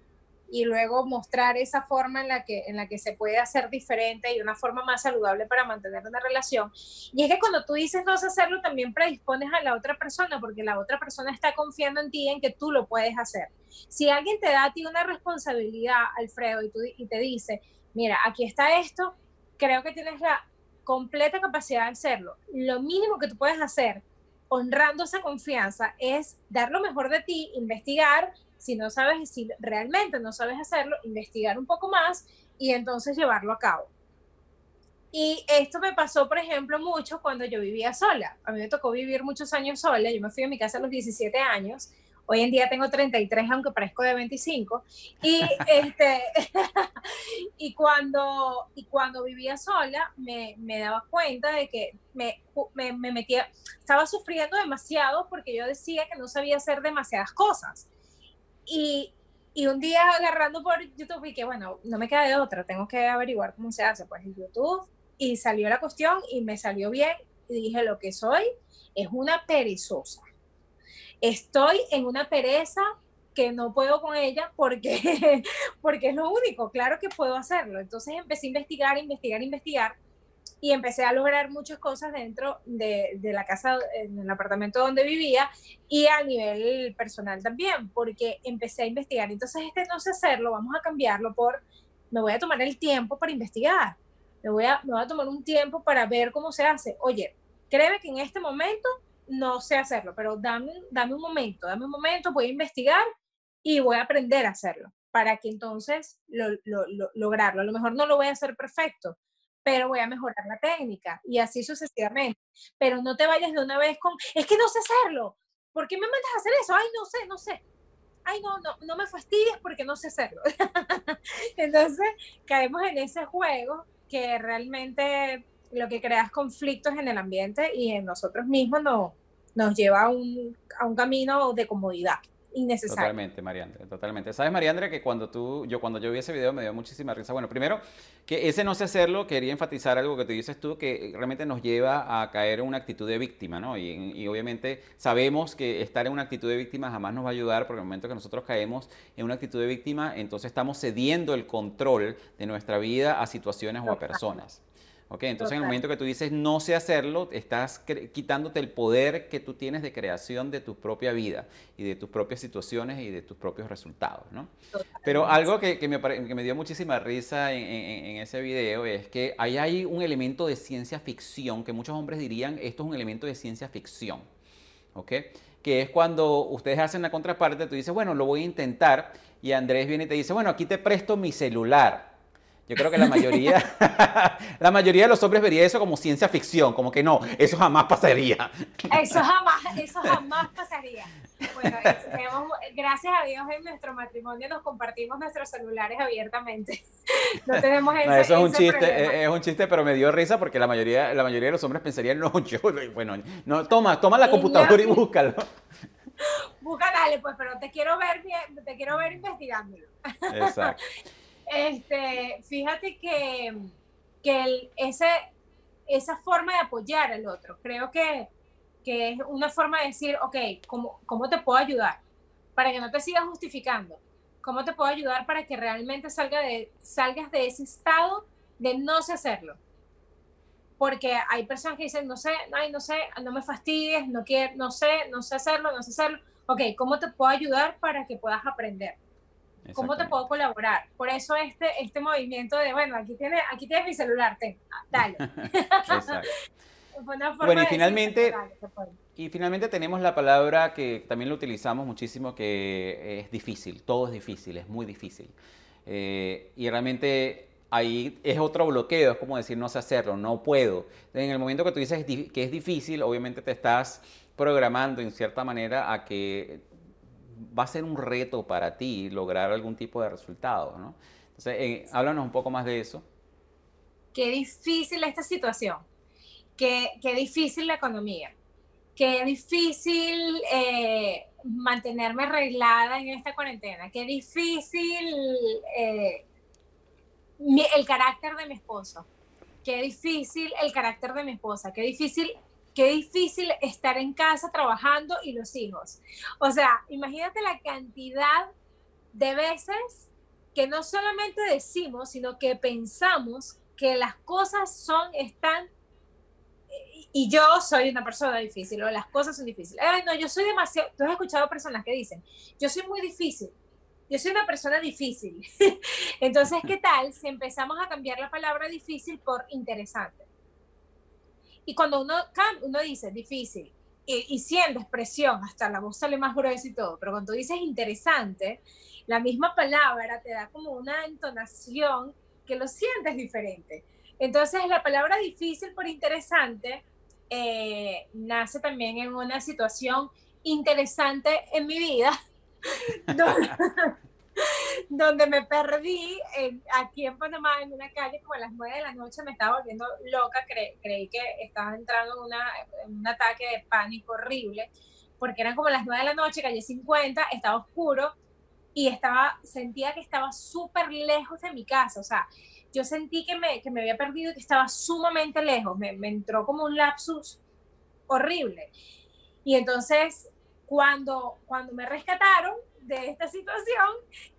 y luego mostrar esa forma en la, que, en la que se puede hacer diferente y una forma más saludable para mantener una relación. Y es que cuando tú dices no hacerlo, también predispones a la otra persona, porque la otra persona está confiando en ti, en que tú lo puedes hacer. Si alguien te da a ti una responsabilidad, Alfredo, y, tú, y te dice, mira, aquí está esto, creo que tienes la completa capacidad de hacerlo. Lo mínimo que tú puedes hacer honrando esa confianza es dar lo mejor de ti, investigar, si no sabes, si realmente no sabes hacerlo, investigar un poco más y entonces llevarlo a cabo. Y esto me pasó, por ejemplo, mucho cuando yo vivía sola. A mí me tocó vivir muchos años sola. Yo me fui a mi casa a los 17 años. Hoy en día tengo 33, aunque parezco de 25. Y, [LAUGHS] este, [LAUGHS] y, cuando, y cuando vivía sola, me, me daba cuenta de que me, me, me metía, estaba sufriendo demasiado porque yo decía que no sabía hacer demasiadas cosas y, y un día agarrando por YouTube y que, bueno, no me queda de otra, tengo que averiguar cómo se hace, pues en YouTube. Y salió la cuestión y me salió bien. Y dije, lo que soy es una perezosa. Estoy en una pereza que no puedo con ella porque, [LAUGHS] porque es lo único, claro que puedo hacerlo. Entonces empecé a investigar, investigar, investigar y empecé a lograr muchas cosas dentro de, de, la casa, en el apartamento donde vivía y a nivel personal también, porque empecé a investigar. Entonces, este no sé hacerlo, vamos a cambiarlo por, me voy a tomar el tiempo para investigar, me voy a, me voy a tomar un tiempo para ver cómo se hace. Oye, créeme que en este momento no sé hacerlo, pero dame, dame un momento, dame un momento, voy a investigar y voy a aprender a hacerlo para que entonces lo, lo, lograrlo. A lo mejor no lo voy a hacer perfecto, pero voy a mejorar la técnica y así sucesivamente. Pero no te vayas de una vez con, es que no sé hacerlo, ¿por qué me mandas a hacer eso? Ay, no sé, no sé. Ay, no, no, no me fastidies porque no sé hacerlo. [LAUGHS] Entonces caemos en ese juego que realmente lo que crea es conflictos en el ambiente y en nosotros mismos no, nos lleva a un, a un camino de comodidad innecesario. Totalmente, Mariandre, totalmente. ¿Sabes, Mariandre, que cuando tú, yo cuando yo vi ese video me dio muchísima risa? Bueno, primero, que ese no sé hacerlo, quería enfatizar algo que tú dices tú, que realmente nos lleva a caer en una actitud de víctima, ¿no? Y, y obviamente sabemos que estar en una actitud de víctima jamás nos va a ayudar, porque en el momento que nosotros caemos en una actitud de víctima, entonces estamos cediendo el control de nuestra vida a situaciones o a personas. ¿Ok? Entonces en el momento que tú dices no sé hacerlo, estás quitándote el poder que tú tienes de creación de tu propia vida y de tus propias situaciones y de tus propios resultados, ¿no? Pero algo que, que, me, que, me, dio muchísima risa en, en, ese video es que ahí hay un elemento de ciencia ficción que muchos hombres dirían esto es un elemento de ciencia ficción, ¿ok? Que es cuando ustedes hacen la contraparte, tú dices, bueno, lo voy a intentar y Andrés viene y te dice, bueno, aquí te presto mi celular. Yo creo que la mayoría, [LAUGHS] la mayoría de los hombres vería eso como ciencia ficción, como que no, eso jamás pasaría. Eso jamás, eso jamás pasaría. Bueno, gracias a Dios en nuestro matrimonio nos compartimos nuestros celulares abiertamente. No tenemos ese, no, Eso es un chiste, es un chiste, pero me dio risa porque la mayoría, la mayoría de los hombres pensarían, no, yo, bueno, no, toma, toma la computadora y búscalo. Busca, dale, pues, pero te quiero ver, te quiero ver investigándolo. Exacto. Este, fíjate que, que ese, esa forma de apoyar al otro, creo que, que es una forma de decir, ok, ¿cómo, ¿cómo te puedo ayudar? Para que no te sigas justificando. ¿Cómo te puedo ayudar para que realmente salga de, salgas de ese estado de no sé hacerlo? Porque hay personas que dicen, no sé, ay, no sé, no me fastidies, no quiero, no sé, no sé hacerlo, no sé hacerlo. Ok, ¿cómo te puedo ayudar para que puedas aprender? ¿Cómo te puedo colaborar? Por eso este, este movimiento de, bueno, aquí tienes, aquí tienes mi celular, ten, ah, dale. [LAUGHS] [LAUGHS] Bueno, y finalmente, y finalmente tenemos la palabra que también lo utilizamos muchísimo, que es difícil, todo es difícil, es muy difícil. Eh, y realmente ahí es otro bloqueo, es como decir no sé hacerlo, no puedo. En el momento que tú dices que es difícil, obviamente te estás programando en cierta manera a que va a ser un reto para ti lograr algún tipo de resultado, ¿no? Entonces, eh, háblanos un poco más de eso. Qué difícil esta situación, qué, qué difícil la economía, qué difícil eh, mantenerme arreglada en esta cuarentena, qué difícil eh, el carácter de mi esposo, qué difícil el carácter de mi esposa, qué difícil qué difícil estar en casa trabajando y los hijos. O sea, imagínate la cantidad de veces que no solamente decimos, sino que pensamos que las cosas son, están, y yo soy una persona difícil, o las cosas son difíciles. Ay, no, yo soy demasiado, tú has escuchado personas que dicen, yo soy muy difícil, yo soy una persona difícil. [LAUGHS] Entonces, ¿qué tal si empezamos a cambiar la palabra difícil por interesante? Y cuando uno, uno dice difícil y, y siendo expresión, hasta la voz sale más gruesa y todo, pero cuando dices interesante, la misma palabra te da como una entonación que lo sientes diferente. Entonces, la palabra difícil por interesante eh, nace también en una situación interesante en mi vida, [LAUGHS] me perdí aquí en Panamá, en una calle, como a las 9 de la noche, me estaba volviendo loca, creí que estaba entrando en, una, un ataque de pánico horrible, porque eran como las 9 de la noche, calle 50, estaba oscuro y estaba, sentía que estaba súper lejos de mi casa, o sea, yo sentí que me, que me había perdido y que estaba sumamente lejos, me, me entró como un lapsus horrible. Y entonces, cuando, cuando me rescataron, de esta situación,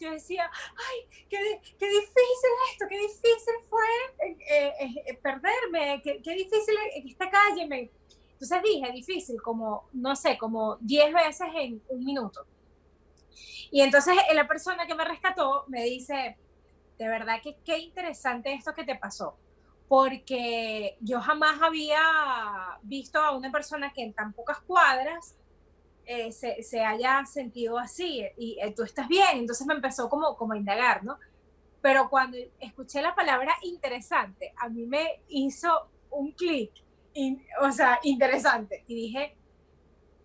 yo decía, ay, qué, qué difícil esto, qué difícil fue eh, eh, eh, perderme, qué, qué difícil esta calle. Me... Entonces dije, difícil, como, no sé, como 10 veces en un minuto. Y entonces la persona que me rescató me dice, de verdad que qué interesante esto que te pasó, porque yo jamás había visto a una persona que en tan pocas cuadras eh, se, haya sentido así y eh, tú estás bien. Entonces me empezó como, como a indagar, ¿no? Pero cuando escuché la palabra interesante, a mí me hizo un clic, o sea, interesante. Y dije,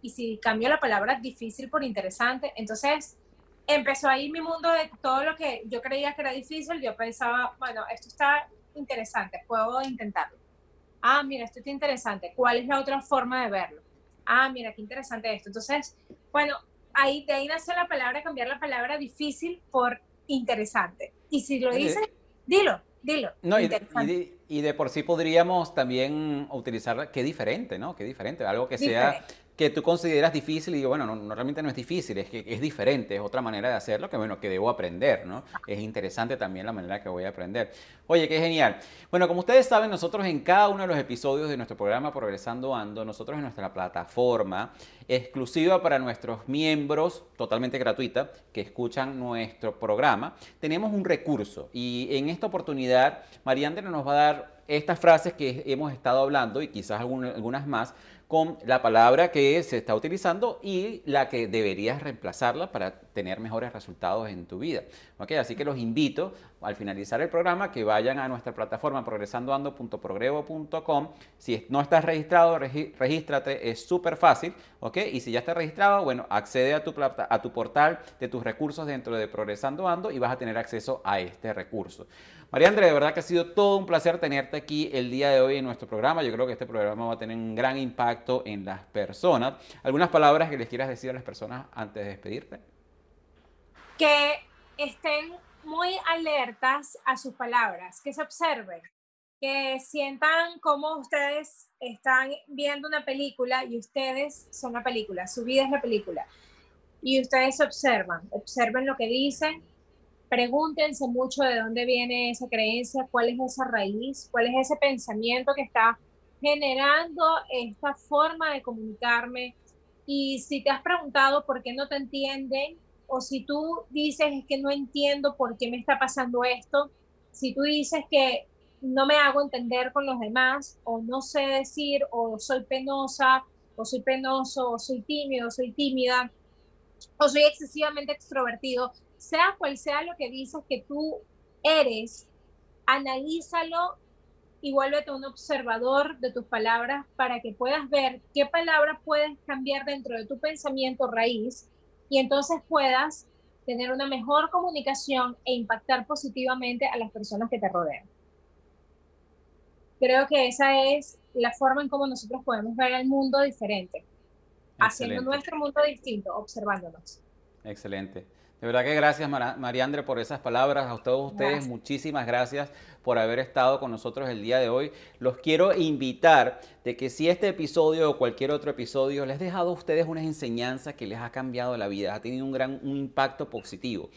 ¿y si cambio la palabra difícil por interesante? Entonces empezó ahí mi mundo de todo lo que yo creía que era difícil. Yo pensaba, bueno, esto está interesante, puedo intentarlo. Ah, mira, esto está interesante. ¿Cuál es la otra forma de verlo? Ah, mira, qué interesante esto. Entonces, bueno, ahí de ahí nace la palabra, cambiar la palabra difícil por interesante. Y si lo dices, dilo, dilo. No, y de, y, de, por sí podríamos también utilizar qué diferente, ¿no? Qué diferente, algo que sea que tú consideras difícil y digo, bueno, no, realmente no es difícil, es que es diferente, es otra manera de hacerlo que, bueno, que debo aprender, ¿no? Es interesante también la manera que voy a aprender. Oye, qué genial. Bueno, como ustedes saben, nosotros en cada uno de los episodios de nuestro programa Progresando Ando, nosotros en nuestra plataforma exclusiva para nuestros miembros, totalmente gratuita, que escuchan nuestro programa, tenemos un recurso y en esta oportunidad Mariandra nos va a dar estas frases que hemos estado hablando y quizás algunas más con la palabra que se está utilizando y la que deberías reemplazarla para tener mejores resultados en tu vida. ¿Okay? Así que los invito al finalizar el programa que vayan a nuestra plataforma progresandoando.progrevo.com. Si no estás registrado, regístrate, es súper fácil. ¿okay? Y si ya estás registrado, bueno, accede a tu, a tu portal de tus recursos dentro de Progresando Ando y vas a tener acceso a este recurso. María Andrea, de verdad que ha sido todo un placer tenerte aquí el día de hoy en nuestro programa. Yo creo que este programa va a tener un gran impacto en las personas. ¿Algunas palabras que les quieras decir a las personas antes de despedirte? Que estén muy alertas a sus palabras, que se observen, que sientan como ustedes están viendo una película y ustedes son la película, su vida es la película. Y ustedes observan, observen lo que dicen, pregúntense mucho de dónde viene esa creencia, cuál es esa raíz, cuál es ese pensamiento que está generando esta forma de comunicarme. Y si te has preguntado por qué no te entienden, o si tú dices que no entiendo por qué me está pasando esto, si tú dices que no me hago entender con los demás, o no sé decir, o soy penosa, o soy penoso, o soy tímido, o soy tímida, o soy excesivamente extrovertido, sea cual sea lo que dices que tú eres, analízalo y vuélvete un observador de tus palabras para que puedas ver qué palabras puedes cambiar dentro de tu pensamiento raíz y entonces puedas tener una mejor comunicación e impactar positivamente a las personas que te rodean. Creo que esa es la forma en cómo nosotros podemos ver el mundo diferente, haciendo nuestro mundo distinto, observándonos. Excelente. De verdad que gracias, Mariandre, por esas palabras. A todos ustedes, muchísimas gracias por haber estado con nosotros el día de hoy. Los quiero invitar de que si este episodio o cualquier otro episodio les ha dejado a ustedes una enseñanza que les ha cambiado la vida, ha tenido un gran un impacto positivo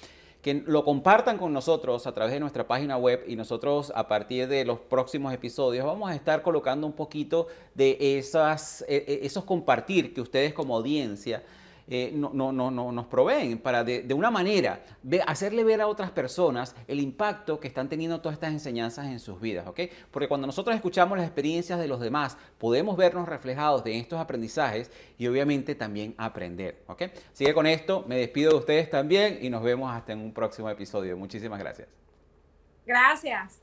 que lo compartan con nosotros a través de nuestra página web y nosotros a partir de los próximos episodios vamos a estar colocando un poquito de esas, e, e, esos compartir que ustedes como audiencia eh, no, no, no, nos proveen para de, una manera hacerle ver a otras personas el impacto que están teniendo todas estas enseñanzas en sus vidas, ¿ok? Porque cuando nosotros escuchamos las experiencias de los demás, podemos vernos reflejados de estos aprendizajes y obviamente también aprender, ¿ok? Así que con esto me despido de ustedes también y nos vemos hasta en un próximo episodio. Muchísimas gracias. Gracias.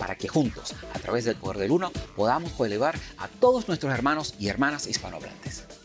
para que juntos, a través del poder del uno, podamos elevar a todos nuestros hermanos y hermanas hispanohablantes.